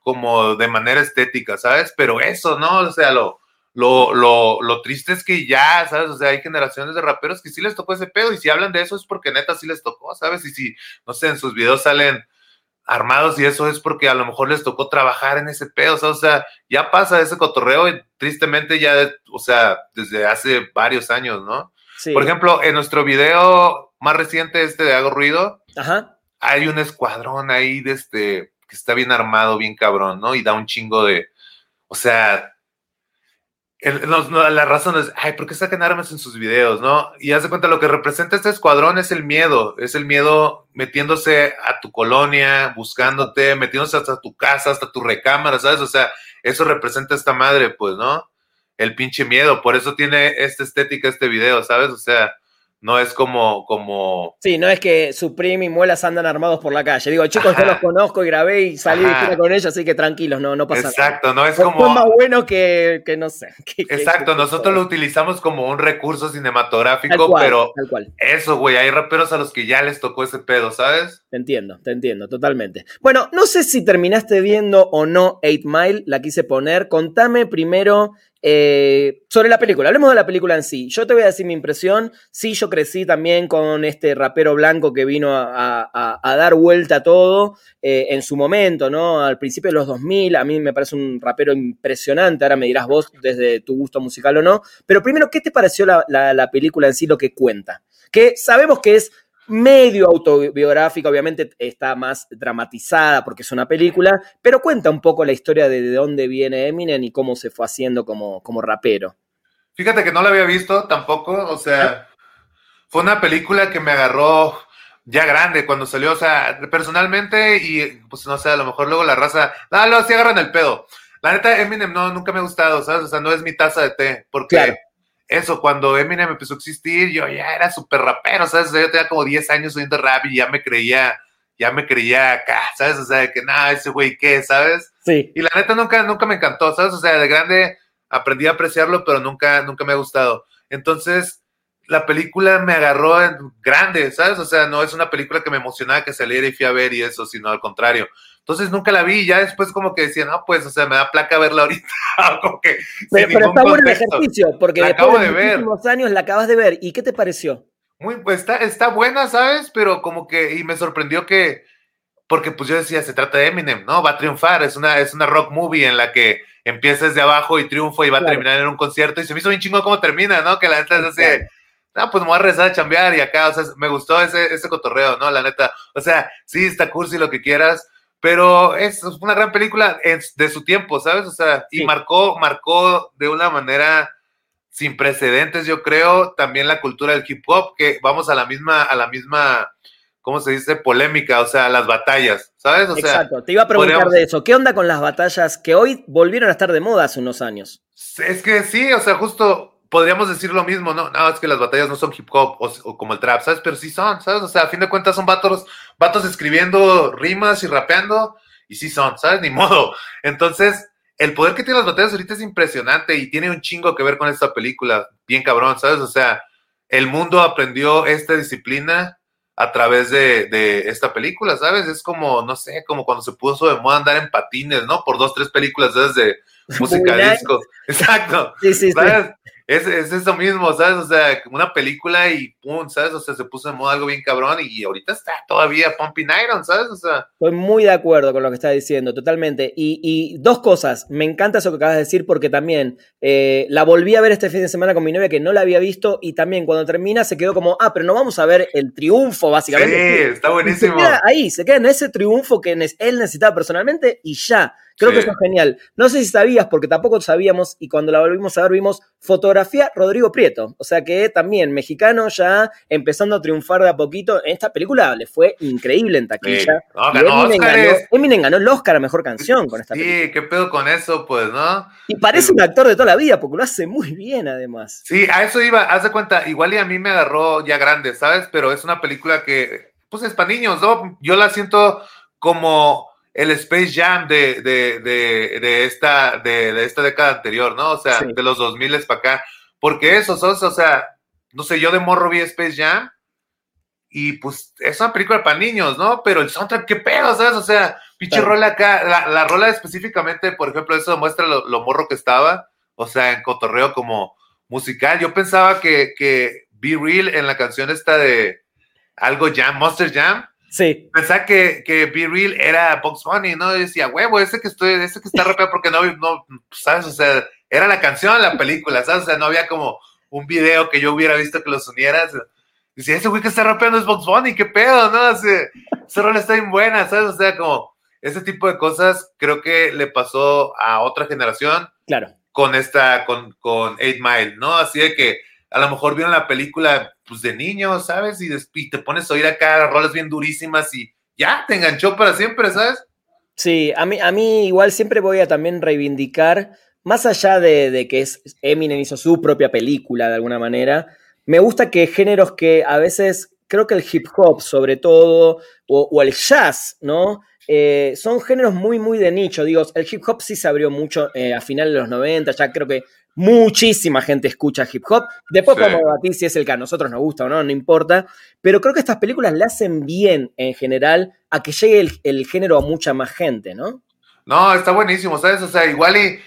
como de manera estética, ¿sabes? Pero eso, ¿no? O sea, lo, lo, lo, lo, triste es que ya, ¿sabes? O sea, hay generaciones de raperos que sí les tocó ese pedo y si hablan de eso es porque neta sí les tocó, ¿sabes? Y si, no sé, en sus videos salen armados y eso es porque a lo mejor les tocó trabajar en ese pedo, o sea, ya pasa ese cotorreo y tristemente ya, o sea, desde hace varios años, ¿no? Sí. Por ejemplo, en nuestro video más reciente, este de Hago Ruido, hay un escuadrón ahí de este, que está bien armado, bien cabrón, ¿no? Y da un chingo de, o sea, la razón es, ay, ¿por qué sacan armas en sus videos, no? Y haz de cuenta, lo que representa este escuadrón es el miedo, es el miedo metiéndose a tu colonia, buscándote, metiéndose hasta tu casa, hasta tu recámara, ¿sabes? O sea, eso representa esta madre, pues, ¿no? El pinche miedo, por eso tiene esta estética este video, ¿sabes? O sea, no es como, como... Sí, no es que Supreme y Muelas andan armados por la calle. Digo, chicos, yo los conozco y grabé y salí con ellos, así que tranquilos, no, no pasa nada. Exacto, no es como... Fue más bueno que, que no sé. <laughs> Exacto, nosotros lo utilizamos como un recurso cinematográfico, pero eso, güey, hay raperos a los que ya les tocó ese pedo, ¿sabes? Te entiendo, te entiendo, totalmente. Bueno, no sé si terminaste viendo o no Eight Mile, la quise poner. Contame primero Eh, sobre la película, hablemos de la película en sí. Yo te voy a decir mi impresión. Sí, yo crecí también con este rapero blanco que vino a, dar vuelta a todo eh, en su momento, ¿no? Al principio de los 2000, a mí me parece un rapero impresionante. Ahora me dirás vos desde tu gusto musical o no. Pero primero, ¿qué te pareció la película en sí, lo que cuenta? Que sabemos que es medio autobiográfica, obviamente está más dramatizada porque es una película, pero cuenta un poco la historia de, dónde viene Eminem y cómo se fue haciendo como, como rapero. Fíjate que no la había visto tampoco, o sea, fue una película que me agarró ya grande cuando salió, o sea, personalmente y pues no sé, a lo mejor luego la raza, no, lo sí agarran el pedo. La neta, Eminem no, nunca me ha gustado, ¿sabes? O sea, no es mi taza de té, porque eso, cuando Eminem empezó a existir, yo ya era súper rapero, ¿sabes? yo tenía como 10 años oyendo rap y ya me creía, ya me creía acá, ¿sabes? O sea, que nada, ese güey, ¿qué? ¿Sabes? Sí. Y la neta nunca, nunca me encantó, ¿sabes? O sea, de grande aprendí a apreciarlo, pero nunca, nunca me ha gustado. Entonces, la película me agarró en grande, ¿sabes? O sea, no es una película que me emocionaba que saliera y fui a ver y eso, sino al contrario. Entonces nunca la vi y ya después como que decía, no, pues, o sea, me da placa verla ahorita. <laughs> como que, pero, está bueno el ejercicio, porque después de, ver. últimos años la acabas de ver. ¿Y qué te pareció? Muy, pues está, está buena, ¿sabes? Pero como que, y me sorprendió que, porque pues yo decía, se trata de Eminem, ¿no? Va a triunfar, es una, es una rock movie en la que empieza desde abajo y triunfa y va a terminar en un concierto. Y se me hizo bien chingo cómo termina, ¿no? Que la neta es así, no, pues me voy a rezar a chambear y acá, o sea, me gustó ese, ese cotorreo, ¿no? La neta, o sea, sí, está cursi lo que quieras, pero es una gran película de su tiempo, ¿sabes? O sea, y marcó, marcó de una manera sin precedentes, yo creo, también la cultura del hip hop, que vamos a la misma, a la misma, ¿cómo se dice? Polémica, o sea, las batallas, ¿sabes? O Exacto, te iba a preguntar de eso. ¿Qué onda con las batallas que hoy volvieron a estar de moda hace unos años? Es que sí, o sea, justo podríamos decir lo mismo, ¿no? No, es que las batallas no son hip hop o, como el trap, ¿sabes? Pero sí son, ¿sabes? O sea, a fin de cuentas son vatos, vatos escribiendo rimas y rapeando, y sí son, ¿sabes? Ni modo. Entonces, el poder que tienen las batallas ahorita es impresionante y tiene un chingo que ver con esta película, bien cabrón, ¿sabes? O sea, el mundo aprendió esta disciplina a través de, de, esta película, ¿sabes? Es como, no sé, como cuando se puso de moda andar en patines, ¿no? Por dos, tres películas desde música disco. <laughs> Exacto. Sí, sí, ¿sabes? Es, es, eso mismo, ¿sabes? O sea, una película y pum, ¿sabes? O sea, se puso en moda algo bien cabrón y ahorita está todavía pumping iron, ¿sabes? O sea. Estoy muy de acuerdo con lo que estás diciendo, totalmente. Y, y dos cosas, me encanta eso que acabas de decir porque también eh, la volví a ver este fin de semana con mi novia que no la había visto y también cuando termina se quedó como, ah, pero no vamos a ver el triunfo, básicamente. Sí, está buenísimo. Se queda ahí, se queda en ese triunfo que él necesitaba personalmente y ya. Creo que eso es genial. No sé si sabías, porque tampoco sabíamos, y cuando la volvimos a ver vimos fotografía Rodrigo Prieto. O sea que también mexicano ya empezando a triunfar de a poquito. En esta película le fue increíble en taquilla. Eminem, ganó, el Oscar a Mejor Canción con esta película. Sí, qué pedo con eso, pues, ¿no? Y parece un actor de toda la vida, porque lo hace muy bien además. Sí, a eso iba, haz de cuenta, igual y a mí me agarró ya grande, ¿sabes? Pero es una película que, pues es para niños, ¿no? Yo la siento como el Space Jam de, de, de, esta, de, esta década anterior, ¿no? O sea, de los 2000 para acá. Porque eso, o sea, no sé, yo de morro vi Space Jam y pues es una película para niños, ¿no? Pero el soundtrack, ¿qué pedo, sabes? O sea, pinche rola acá, la, rola específicamente, por ejemplo, eso muestra lo, morro que estaba, o sea, en cotorreo como musical. Yo pensaba que, que Be Real en la canción esta de algo Jam, Monster Jam, Sí. Pensaba que, que Be Real era Box Bunny, ¿no? Y decía, huevo, ese que estoy, ese que está rapeando porque no, no, ¿sabes? O sea, era la canción, la película, ¿sabes? O sea, no había como un video que yo hubiera visto que los unieras. Decía, ese güey que está rapeando es Box Bunny, qué pedo, ¿no? Ese, ese rol está bien buena, ¿sabes? O sea, como ese tipo de cosas creo que le pasó a otra generación. Claro. Con esta, con, con Eight Mile, ¿no? Así de que a lo mejor vieron la película pues de niño, ¿sabes? Y, te pones a oír acá rolas bien durísimas y ya te enganchó para siempre, ¿sabes? Sí, a mí, a mí igual siempre voy a también reivindicar, más allá de, que es, Eminem hizo su propia película de alguna manera, me gusta que géneros que a veces, creo que el hip hop sobre todo, o, el jazz, ¿no? Eh, son géneros muy, muy de nicho. Digo, el hip hop sí se abrió mucho eh, a finales de los 90, ya creo que Muchísima gente escucha hip hop. Después podemos debatir si es el que a nosotros nos gusta o no, no importa. Pero creo que estas películas le hacen bien en general a que llegue el, género a mucha más gente, ¿no? No, está buenísimo, ¿sabes? O sea, igual y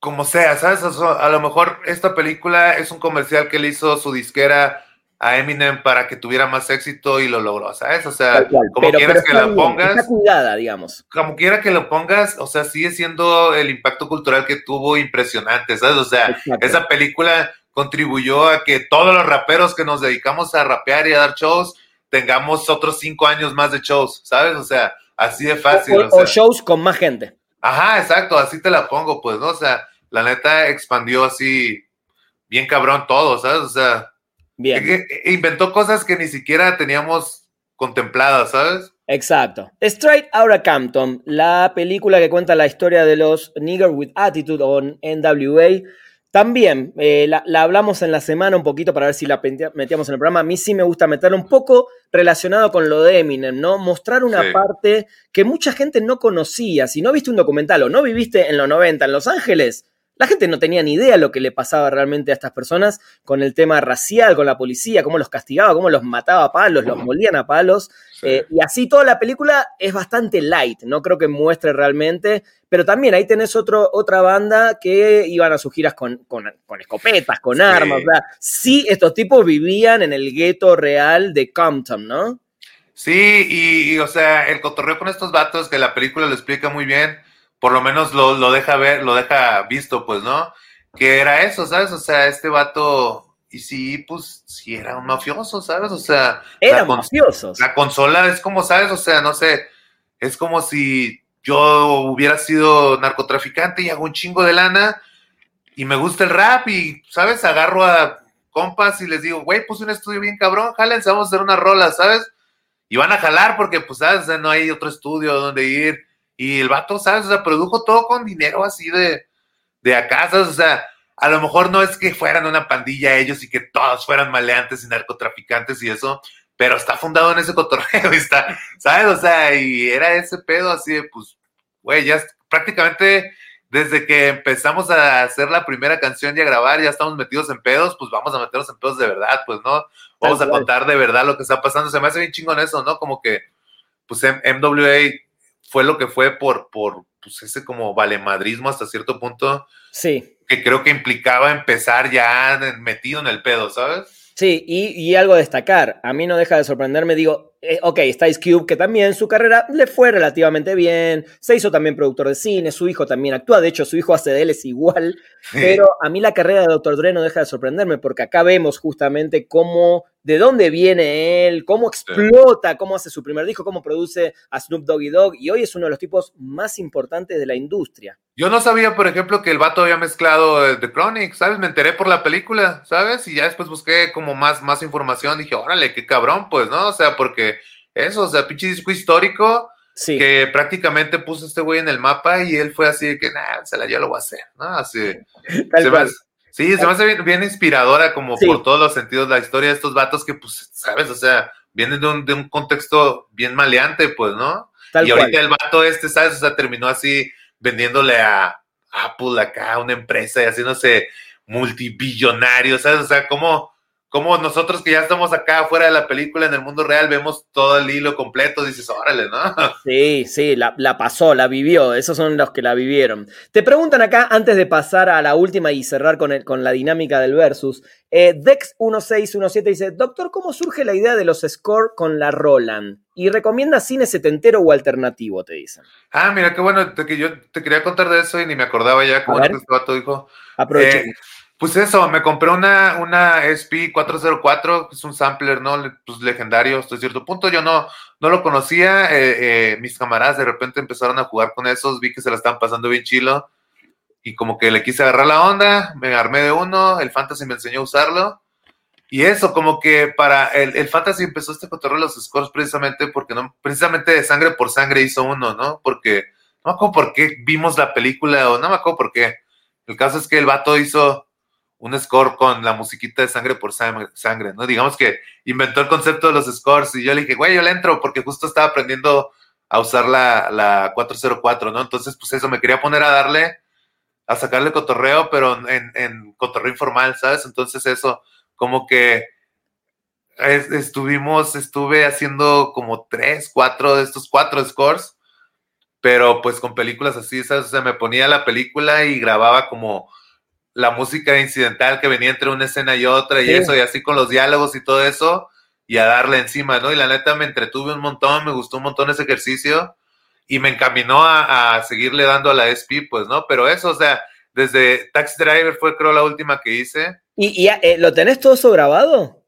como sea, ¿sabes? a lo mejor esta película es un comercial que le hizo su disquera a Eminem para que tuviera más éxito y lo logró, ¿sabes? O sea, como quieras que la pongas. Está cuidada, digamos. Como quiera que lo pongas, o sea, sigue siendo el impacto cultural que tuvo impresionante, ¿sabes? O sea, esa película contribuyó a que todos los raperos que nos dedicamos a rapear y a dar shows tengamos otros cinco años más de shows, ¿sabes? O sea, así de fácil. O, shows con más gente. Ajá, exacto, así te la pongo, pues, ¿no? O sea, la neta expandió así bien cabrón todo, ¿sabes? O sea, Bien. inventó cosas que ni siquiera teníamos contempladas, ¿sabes? Exacto. Straight Outta Campton, la película que cuenta la historia de los Nigger with Attitude o NWA. También eh, la, hablamos en la semana un poquito para ver si la metíamos en el programa. A mí sí me gusta meterla un poco relacionado con lo de Eminem, ¿no? Mostrar una parte que mucha gente no conocía. Si no viste un documental o no viviste en los 90 en Los Ángeles, la gente no tenía ni idea lo que le pasaba realmente a estas personas con el tema racial, con la policía, cómo los castigaba, cómo los mataba a palos, los molían a palos. Eh, y así toda la película es bastante light, no creo que muestre realmente. Pero también ahí tenés otro, otra banda que iban a sus giras con, con, escopetas, con armas. Sea, sí, estos tipos vivían en el gueto real de Compton, ¿no? Sí, y, o sea, el cotorreo con estos vatos que la película lo explica muy bien por lo menos lo, deja ver, lo deja visto, pues, ¿no? Que era eso, ¿sabes? O sea, este vato, y sí, pues, sí era un mafioso, ¿sabes? O sea... Era mafioso. La consola es como, ¿sabes? O sea, no sé, es como si yo hubiera sido narcotraficante y hago un chingo de lana y me gusta el rap y, ¿sabes? Agarro a compas y les digo, güey, puse un estudio bien cabrón, jálense, vamos a hacer una rola, ¿sabes? Y van a jalar porque, pues, ¿sabes? no hay otro estudio donde ir y el vato, ¿sabes? O sea, produjo todo con dinero así de, de acá, O sea, a lo mejor no es que fueran una pandilla ellos y que todos fueran maleantes y narcotraficantes y eso, pero está fundado en ese cotorreo <laughs> y está, ¿sabes? O sea, y era ese pedo así de, pues, güey, ya prácticamente desde que empezamos a hacer la primera canción y a grabar, ya estamos metidos en pedos, pues vamos a meternos en pedos de verdad, pues, ¿no? Vamos a contar de verdad lo que está pasando. Se me hace bien chingón eso, ¿no? Como que, pues, MWA fue lo que fue por, por pues, ese como valemadrismo hasta cierto punto. Sí. Que creo que implicaba empezar ya metido en el pedo, ¿sabes? Sí, y, algo a destacar, a mí no deja de sorprenderme, digo, eh, ok, está Ice Cube, que también su carrera le fue relativamente bien, se hizo también productor de cine, su hijo también actúa, de hecho su hijo hace de él es igual, pero a mí la carrera de Dr. Dre no deja de sorprenderme, porque acá vemos justamente cómo de dónde viene él, cómo explota, cómo hace su primer disco, cómo produce a Snoop Doggy Dogg, y hoy es uno de los tipos más importantes de la industria. Yo no sabía, por ejemplo, que el vato había mezclado eh, The Chronic, ¿sabes? Me enteré por la película, ¿sabes? Y ya después busqué como más, más información, dije, órale, qué cabrón, pues, ¿no? O sea, porque eso, o sea, pinche disco histórico, que prácticamente puso este güey en el mapa y él fue así de que, nada, se la ya lo voy a hacer, ¿no? Así. se Sí, se me hace bien, inspiradora como por todos los sentidos la historia de estos vatos que, pues, sabes, o sea, vienen de un, de un contexto bien maleante, pues, ¿no? y ahorita el vato este, ¿sabes? O sea, terminó así vendiéndole a Apple acá, una empresa y haciéndose multibillonario, ¿sabes? O sea, como como nosotros que ya estamos acá fuera de la película en el mundo real vemos todo el hilo completo, dices, órale, ¿no? <laughs> Sí, sí, la, pasó, la vivió, esos son los que la vivieron. Te preguntan acá, antes de pasar a la última y cerrar con, el, con la dinámica del versus, eh, Dex1617 dice, doctor, ¿cómo surge la idea de los score con la Roland? Y recomienda cine setentero o alternativo, te dicen. Ah, mira, qué bueno, que yo te quería contar de eso y ni me acordaba ya cómo este vato dijo. Aprovecha. Eh, pues eso, me compré una, una SP404, que es un sampler, ¿no? Pues legendario hasta cierto punto. Yo no, no lo conocía. Eh, eh, mis camaradas de repente empezaron a jugar con esos, vi que se la estaban pasando bien chilo. Y como que le quise agarrar la onda, me armé de uno, el Fantasy me enseñó a usarlo. Y eso, como que para el, el Fantasy empezó este cotorreo los scores precisamente porque no, precisamente de sangre por sangre hizo uno, ¿no? Porque no me acuerdo por qué vimos la película o no me acuerdo por qué. El caso es que el vato hizo un score con la musiquita de sangre por sangre, ¿no? Digamos que inventó el concepto de los scores y yo le dije, güey, yo le entro porque justo estaba aprendiendo a usar la, la 404, ¿no? Entonces, pues eso, me quería poner a darle, a sacarle cotorreo, pero en, en cotorreo informal, ¿sabes? Entonces eso, como que estuvimos, estuve haciendo como tres, cuatro de estos cuatro scores pero pues con películas así, ¿sabes? O sea, me ponía la película y grababa como la música incidental que venía entre una escena y otra y eso, y así con los diálogos y todo eso, y a darle encima, ¿no? Y la neta me entretuve un montón, me gustó un montón ese ejercicio y me encaminó a, seguirle dando a la SP, pues, ¿no? Pero eso, o sea, desde Taxi Driver fue creo la última que hice. ¿Y, eh, lo tenés todo eso grabado?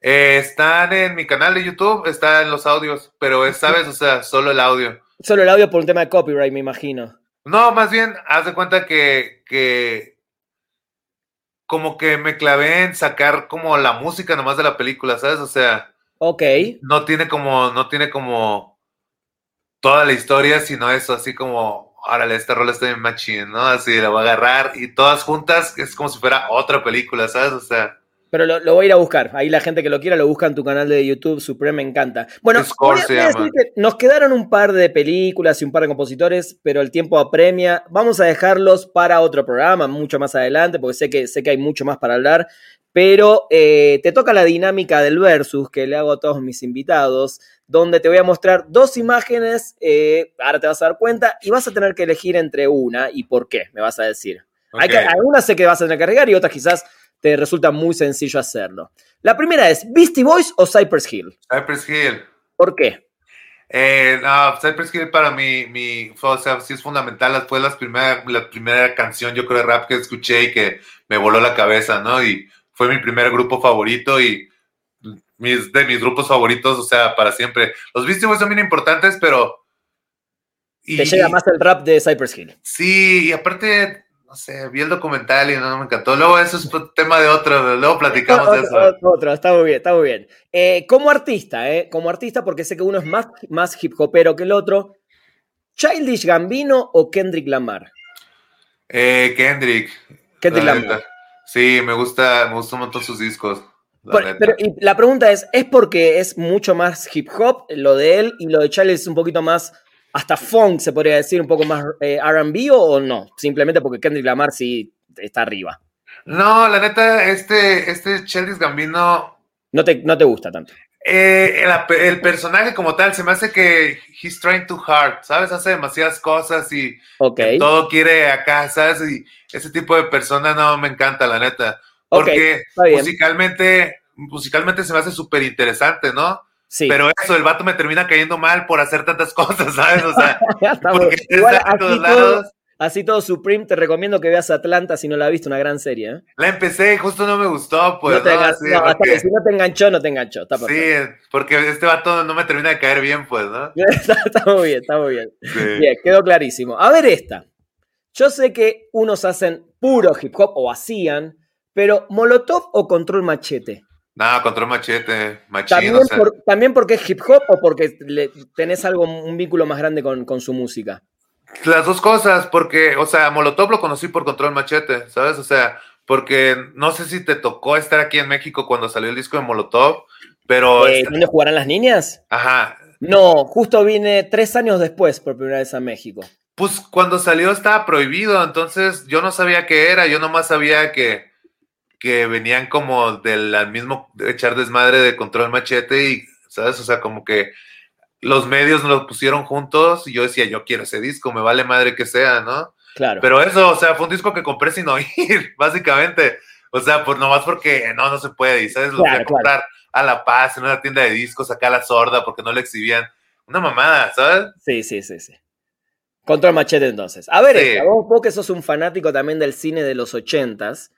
Eh, están en mi canal de YouTube, está en los audios, pero es, ¿sabes? O sea, solo el audio. Solo el audio por un tema de copyright, me imagino. No, más bien, haz de cuenta que, que como que me clavé en sacar como la música nomás de la película, ¿sabes? O sea, ok. No tiene como, no tiene como toda la historia, sino eso, así como, órale, este rol está bien machín, ¿no? Así la voy a agarrar y todas juntas es como si fuera otra película, ¿sabes? O sea. Pero lo, voy a ir a buscar. Ahí la gente que lo quiera lo busca en tu canal de YouTube, Supreme, me encanta. Bueno, nos quedaron un par de películas y un par de compositores, pero el tiempo apremia. Vamos a dejarlos para otro programa, mucho más adelante, porque sé que, sé que hay mucho más para hablar. Pero eh, te toca la dinámica del versus que le hago a todos mis invitados, donde te voy a mostrar dos imágenes, eh, ahora te vas a dar cuenta, y vas a tener que elegir entre una y por qué, me vas a decir. Hay que, algunas sé que vas a tener que y otras quizás te resulta muy sencillo hacerlo. La primera es, ¿Beastie Boys o Cypress Hill? Cypress Hill. ¿Por qué? Eh, no, Cypress Hill para mí, mi, o sea, sí es fundamental. Fue la primera, la primera canción, yo creo, de rap que escuché y que me voló la cabeza, ¿no? Y fue mi primer grupo favorito y mis, de mis grupos favoritos, o sea, para siempre. Los Beastie Boys son bien importantes, pero... Te llega más el rap de Cypress Hill. Sí, y aparte no sé, vi el documental y no me encantó. Luego eso es <laughs> tema de otro, luego platicamos de eso. Otro, está muy bien, está muy bien. Eh, como artista, eh, como artista, porque sé que uno es más, más hip hopero que el otro, ¿Childish Gambino o Kendrick Lamar? Eh, Kendrick. Kendrick Lamar. Sí, me gusta, me gustan un montón sus discos. La, pero, la pregunta es, ¿es porque es mucho más hip hop lo de él y lo de Childish es un poquito más hasta funk, se podría decir, un poco más eh, RB o, no? Simplemente porque Kendrick Lamar sí está arriba. No, la neta, este, este Childish Gambino. No te, no te gusta tanto. Eh, el, personaje como tal se me hace que he's trying too hard, ¿sabes? Hace demasiadas cosas y todo quiere acá, ¿sabes? Y ese tipo de persona no me encanta, la neta. Porque musicalmente, musicalmente se me hace súper interesante, ¿no? Pero eso, el vato me termina cayendo mal por hacer tantas <laughs> cosas, ¿sabes? O sea, <laughs> porque Igual, así, todos todo, así todo Supreme, te recomiendo que veas Atlanta si no la has visto, una gran serie. ¿eh? La empecé y justo no me gustó, pues. si no te enganchó, no te enganchó. Está sí, porque este vato no me termina de caer bien, pues, ¿no? <laughs> está, muy bien, está muy bien. Bien, quedó clarísimo. A ver esta. Yo sé que unos hacen puro hip hop o hacían, pero Molotov o Control Machete. No, control machete, machino. ¿También, porque es hip hop o porque tenés algo, un vínculo más grande con, su música? Las dos cosas, porque, o sea, Molotov lo conocí por control machete, ¿sabes? O sea, porque no sé si te tocó estar aquí en México cuando salió el disco de Molotov, pero... Eh, ¿Dónde jugarán las niñas? Ajá. No, justo vine tres años después por primera vez a México. Pues cuando salió estaba prohibido, entonces yo no sabía qué era, yo nomás sabía que que venían como del mismo echar desmadre de control machete y, ¿sabes? O sea, como que los medios nos lo pusieron juntos y yo decía, yo quiero ese disco, me vale madre que sea, ¿no? Claro. Pero eso, o sea, fue un disco que compré sin <laughs> oír, básicamente. O sea, pues nomás porque no, no se puede, y sabes, lo voy a comprar a La Paz en una tienda de discos acá a la sorda porque no lo exhibían. Una mamada, ¿sabes? Sí, sí, sí, sí. Control Machete entonces. A ver, sí. vos, que sos un fanático también del cine de los ochentas,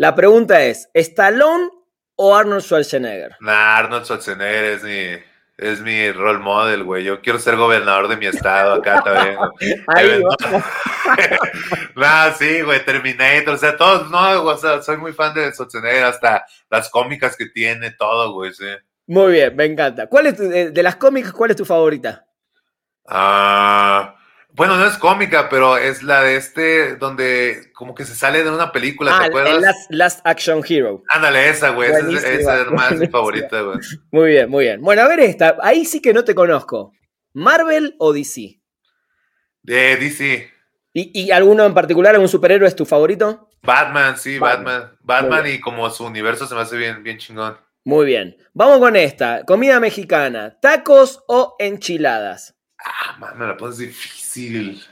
la pregunta es, ¿Stallone o Arnold Schwarzenegger? Nah, Arnold Schwarzenegger es mi, es mi role model, güey. Yo quiero ser gobernador de mi estado acá también. <laughs> Ahí <laughs> nah, sí, güey, Terminator, o sea, todos, no, o sea, soy muy fan de Schwarzenegger, hasta las cómicas que tiene, todo, güey, sí. Muy bien, me encanta. ¿Cuál es de, de las cómicas, cuál es tu favorita? Ah... Bueno, no es cómica, pero es la de este, donde como que se sale de una película, ¿te ah, acuerdas? Last, Last, Action Hero. Ándale, esa, güey. Esa, es más mi favorita, güey. Muy bien, muy bien. Bueno, a ver esta. Ahí sí que no te conozco. ¿Marvel o DC? De DC. ¿Y, ¿Y, alguno en particular, algún superhéroe es tu favorito? Batman, sí, Batman. Batman, y como su universo se me hace bien, bien chingón. Muy bien. Vamos con esta. Comida mexicana. ¿Tacos o enchiladas? Ah, man, me la pones difícil.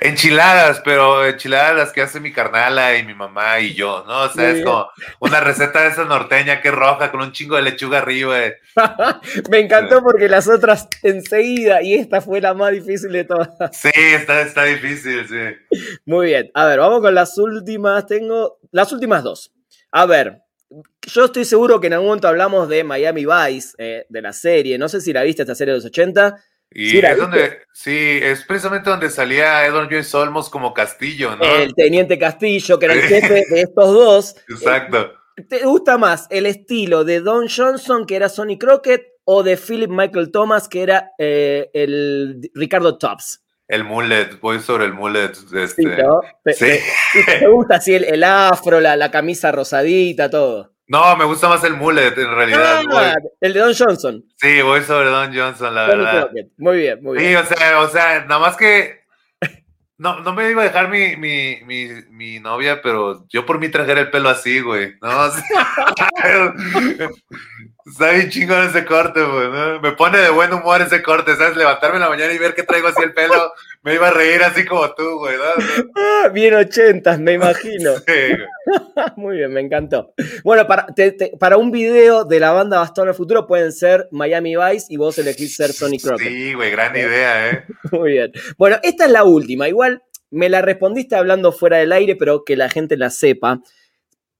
Enchiladas, pero enchiladas las que hace mi carnala y mi mamá y yo, ¿no? O sea, es como una receta de esa norteña que es roja con un chingo de lechuga arriba. <laughs> Me encantó porque las otras enseguida y esta fue la más difícil de todas. <laughs> Sí, está, está difícil, sí. Muy bien. A ver, vamos con las últimas. Tengo las últimas dos. A ver, yo estoy seguro que en algún momento hablamos de Miami Vice, eh, de la serie. No sé si la viste esta serie de los 80. Y sí, es donde, sí, es precisamente donde salía Edward Joyce Olmos como Castillo, ¿no? El teniente Castillo, que era el jefe de estos dos. <laughs> Exacto. ¿Te gusta más el estilo de Don Johnson, que era Sonny Crockett, o de Philip Michael Thomas, que era eh, el Ricardo Tops? El mullet, voy sobre el mullet. Este... Sí, ¿no? sí. ¿Te, gusta así el, el afro, la, la, camisa rosadita, todo? No, me gusta más el mullet en realidad. Ah, el de Don Johnson. Sí, voy sobre Don Johnson, la verdad. Crockett. Muy bien, muy bien. Sí, o sea, o sea, nada más que no, no me iba a dejar mi, mi, mi, mi, novia, pero yo por mí trajera el pelo así, güey. ¿no? <laughs> Está bien chingón ese corte, güey. ¿no? Me pone de buen humor ese corte, ¿sabes? Levantarme en la mañana y ver que traigo así el pelo, me iba a reír así como tú, güey. ¿no? Ah, <laughs> bien ochentas, me imagino. <laughs> Sí, <laughs> Muy bien, me encantó. Bueno, para, te, te, para un video de la banda Bastón al Futuro pueden ser Miami Vice y vos elegís ser Sonny Crockett. Sí, güey, gran idea, ¿eh? Muy bien. Bueno, esta es la última. Igual me la respondiste hablando fuera del aire, pero que la gente la sepa.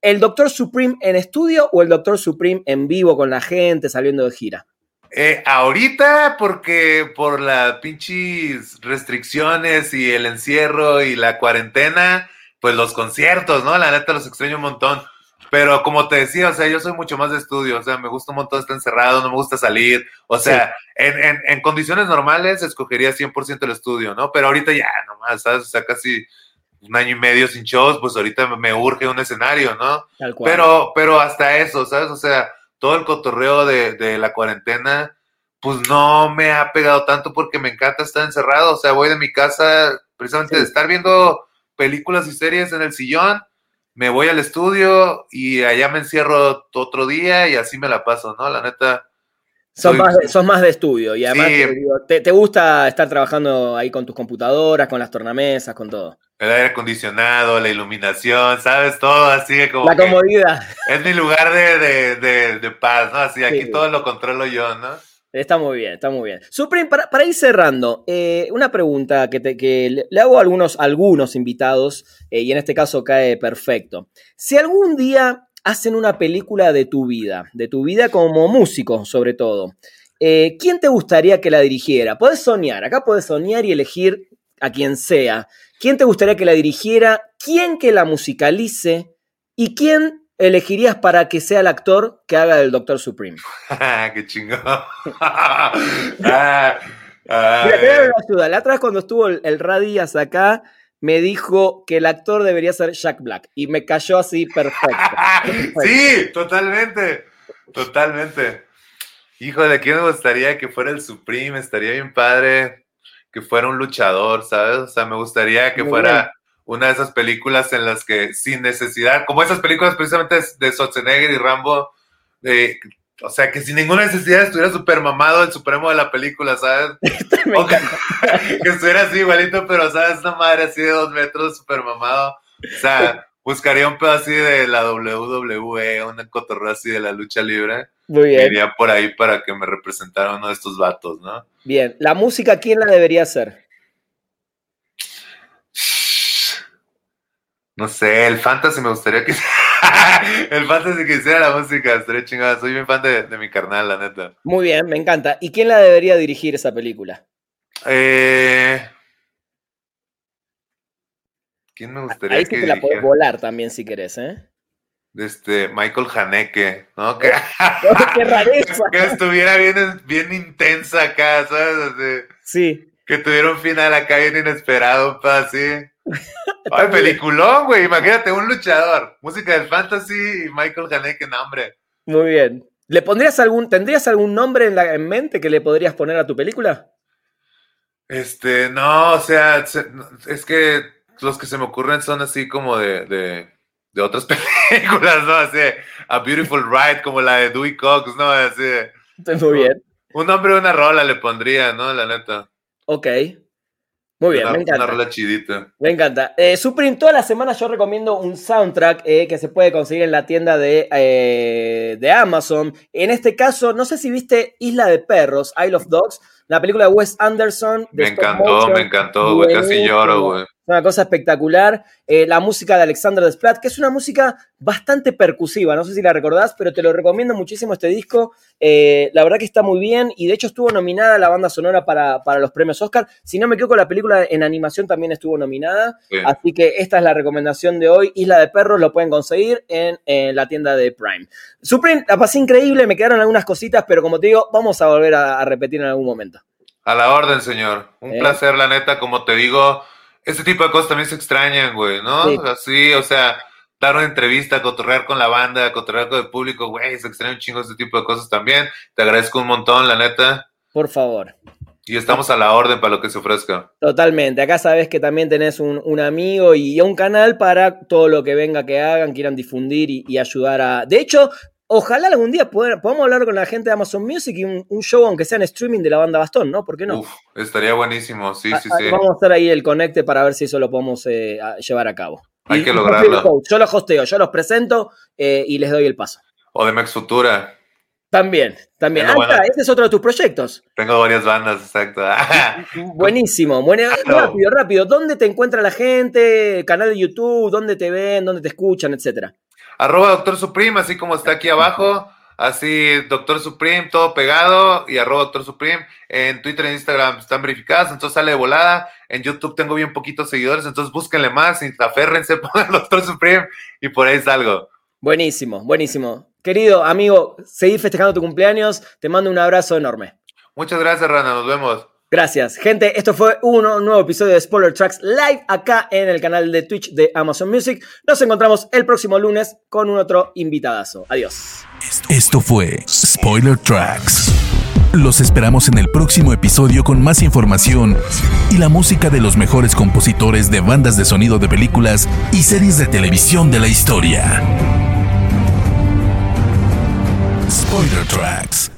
¿El Doctor Supreme en estudio o el Doctor Supreme en vivo con la gente saliendo de gira? Eh, ahorita, porque por las pinches restricciones y el encierro y la cuarentena, pues los conciertos, ¿no? La neta los extraño un montón. Pero como te decía, o sea, yo soy mucho más de estudio, o sea, me gusta un montón estar encerrado, no me gusta salir, o sea, sí. en, en, en, condiciones normales escogería 100% el estudio, ¿no? Pero ahorita ya, nomás, ¿sabes? O sea, casi un año y medio sin shows, pues ahorita me urge un escenario, ¿no? Tal cual. Pero, pero hasta eso, ¿sabes? O sea, todo el cotorreo de, de la cuarentena, pues no me ha pegado tanto porque me encanta estar encerrado, o sea, voy de mi casa precisamente sí. de estar viendo películas y series en el sillón, me voy al estudio y allá me encierro otro día y así me la paso, ¿no? La neta. Sos, más, de, más de estudio y además sí. te, digo, te, te, gusta estar trabajando ahí con tus computadoras, con las tornamesas, con todo. El aire acondicionado, la iluminación, ¿sabes? Todo así como. La comodidad. Es mi lugar de, de, de, de paz, ¿no? Así, aquí sí. todo lo controlo yo, ¿no? Está muy bien, está muy bien. Supreme, para, para ir cerrando, eh, una pregunta que, te, que, le hago a algunos, algunos invitados, eh, y en este caso cae perfecto. Si algún día hacen una película de tu vida, de tu vida como músico sobre todo, eh, ¿quién te gustaría que la dirigiera? Puedes soñar, acá puedes soñar y elegir a quien sea. ¿Quién te gustaría que la dirigiera? ¿Quién que la musicalice? ¿Y quién elegirías para que sea el actor que haga del Doctor Supreme? <laughs> ¡Qué chingón! <laughs> ah, ah, ayuda. La otra vez cuando estuvo el, el Radías acá, me dijo que el actor debería ser Jack Black. Y me cayó así perfecto. <laughs> sí, totalmente. Totalmente. Híjole, ¿quién me gustaría que fuera el Supreme? Estaría bien padre que fuera un luchador, ¿sabes? O sea, me gustaría que Muy fuera... Bien una de esas películas en las que sin necesidad, como esas películas precisamente de Schwarzenegger y Rambo, de, o sea, que sin ninguna necesidad estuviera super mamado el supremo de la película, ¿sabes? <laughs> Me que, <laughs> que, estuviera así igualito, pero, ¿sabes? Una madre así de dos metros, super mamado. O sea, <laughs> buscaría un pedo así de la WWE, una cotorreo así de la lucha libre. Muy bien. Iría por ahí para que me representara uno de estos vatos, ¿no? Bien, la música, ¿quién la debería hacer? No sé, el fantasy me gustaría que. <laughs> el fantasy que hiciera la música, estaría chingada. Soy bien fan de, de, mi carnal, la neta. Muy bien, me encanta. ¿Y quién la debería dirigir esa película? Eh... ¿Quién me gustaría Ahí sí que te la puedes volar también si querés, ¿eh? Este, Michael Haneke, ¿no? <laughs> Que, ¡Qué <laughs> rareza! que estuviera bien, bien intensa acá, ¿sabes? sí. Que tuviera un final acá bien inesperado, así. <laughs> Ay, peliculón, güey. Imagínate, un luchador. Música del fantasy y Michael Haneke, nombre. Muy bien. ¿Le pondrías algún, tendrías algún nombre en, la, en mente que le podrías poner a tu película? Este, no, o sea, es que los que se me ocurren son así como de, de, de otras <laughs> películas, ¿no? Así, A Beautiful Ride, como la de Dewey Cox, ¿no? Así. Muy bien. Un nombre de una rola le pondría, ¿no? La neta. Ok. Muy bien, Una- me encanta. Una rola chidita. Me encanta. Eh, Supreme, todas las semanas yo recomiendo un soundtrack eh, que se puede conseguir en la tienda de, eh, de Amazon. En este caso, no sé si viste Isla de Perros, Isle of Dogs, la película de Wes Anderson. de Me encantó, motion. me encantó, güey. Casi Buenísimo. lloro, güey. Es una cosa espectacular. Eh, la música de Alexander Desplat, que es una música bastante percusiva. No sé si la recordás, pero te lo recomiendo muchísimo este disco. Eh, la verdad que está muy bien y de hecho estuvo nominada la banda sonora para, para los premios Oscar. Si no me equivoco, la película en animación también estuvo nominada. Sí. Así que esta es la recomendación de hoy. Isla de Perros lo pueden conseguir en, en la tienda de Prime. Supreme, la pasé increíble, me quedaron algunas cositas, pero como te digo, vamos a volver a, a repetir en algún momento. A la orden, señor. Un Eh. placer, la neta, como te digo. Este tipo de cosas también se extrañan, güey, ¿no? Sí. Así, o sea, dar una entrevista, cotorrear con la banda, cotorrear con el público, güey, se extrañan un chingo este tipo de cosas también. Te agradezco un montón, la neta. Por favor. Y estamos a la orden para lo que se ofrezca. Totalmente. Acá sabes que también tenés un, un amigo y un canal para todo lo que venga que hagan, quieran difundir y, y ayudar a. De hecho, ojalá algún día podamos hablar con la gente de Amazon Music y un, un show, aunque sea en streaming, de la banda Bastón, ¿no? ¿Por qué no? Uf, estaría buenísimo, sí, sí, Ah, sí. Vamos a hacer ahí el conecte para ver si eso lo podemos eh, llevar a cabo. Hay Y- que lograrlo. yo los hosteo, yo los presento eh, y les doy el paso. O de Max Futura. También, también. Ah, bueno. ese es otro de tus proyectos. Tengo varias bandas, exacto. <laughs> <laughs> Buenísimo. Bueno, rápido, rápido. ¿Dónde te encuentra la gente? Canal de YouTube, ¿dónde te ven? ¿Dónde te escuchan? Etcétera. Arroba Doctor Supreme, así como está aquí abajo. Así, Doctor Supreme, todo pegado. Y arroba Doctor Supreme. En Twitter e Instagram están verificadas, entonces sale de volada. En YouTube tengo bien poquitos seguidores, entonces búsquenle más, aférrense, <laughs> pongan Doctor Supreme y por ahí salgo. Buenísimo, buenísimo. Querido amigo, seguí festejando tu cumpleaños. Te mando un abrazo enorme. Muchas gracias, Rana, nos vemos. Gracias. Gente, esto fue un nuevo episodio de Spoiler Tracks Live acá en el canal de Twitch de Amazon Music. Nos encontramos el próximo lunes con un otro invitadazo. Adiós. Esto fue Spoiler Tracks. Los esperamos en el próximo episodio con más información y la música de los mejores compositores de bandas de sonido de películas y series de televisión de la historia. Spoiler Tracks.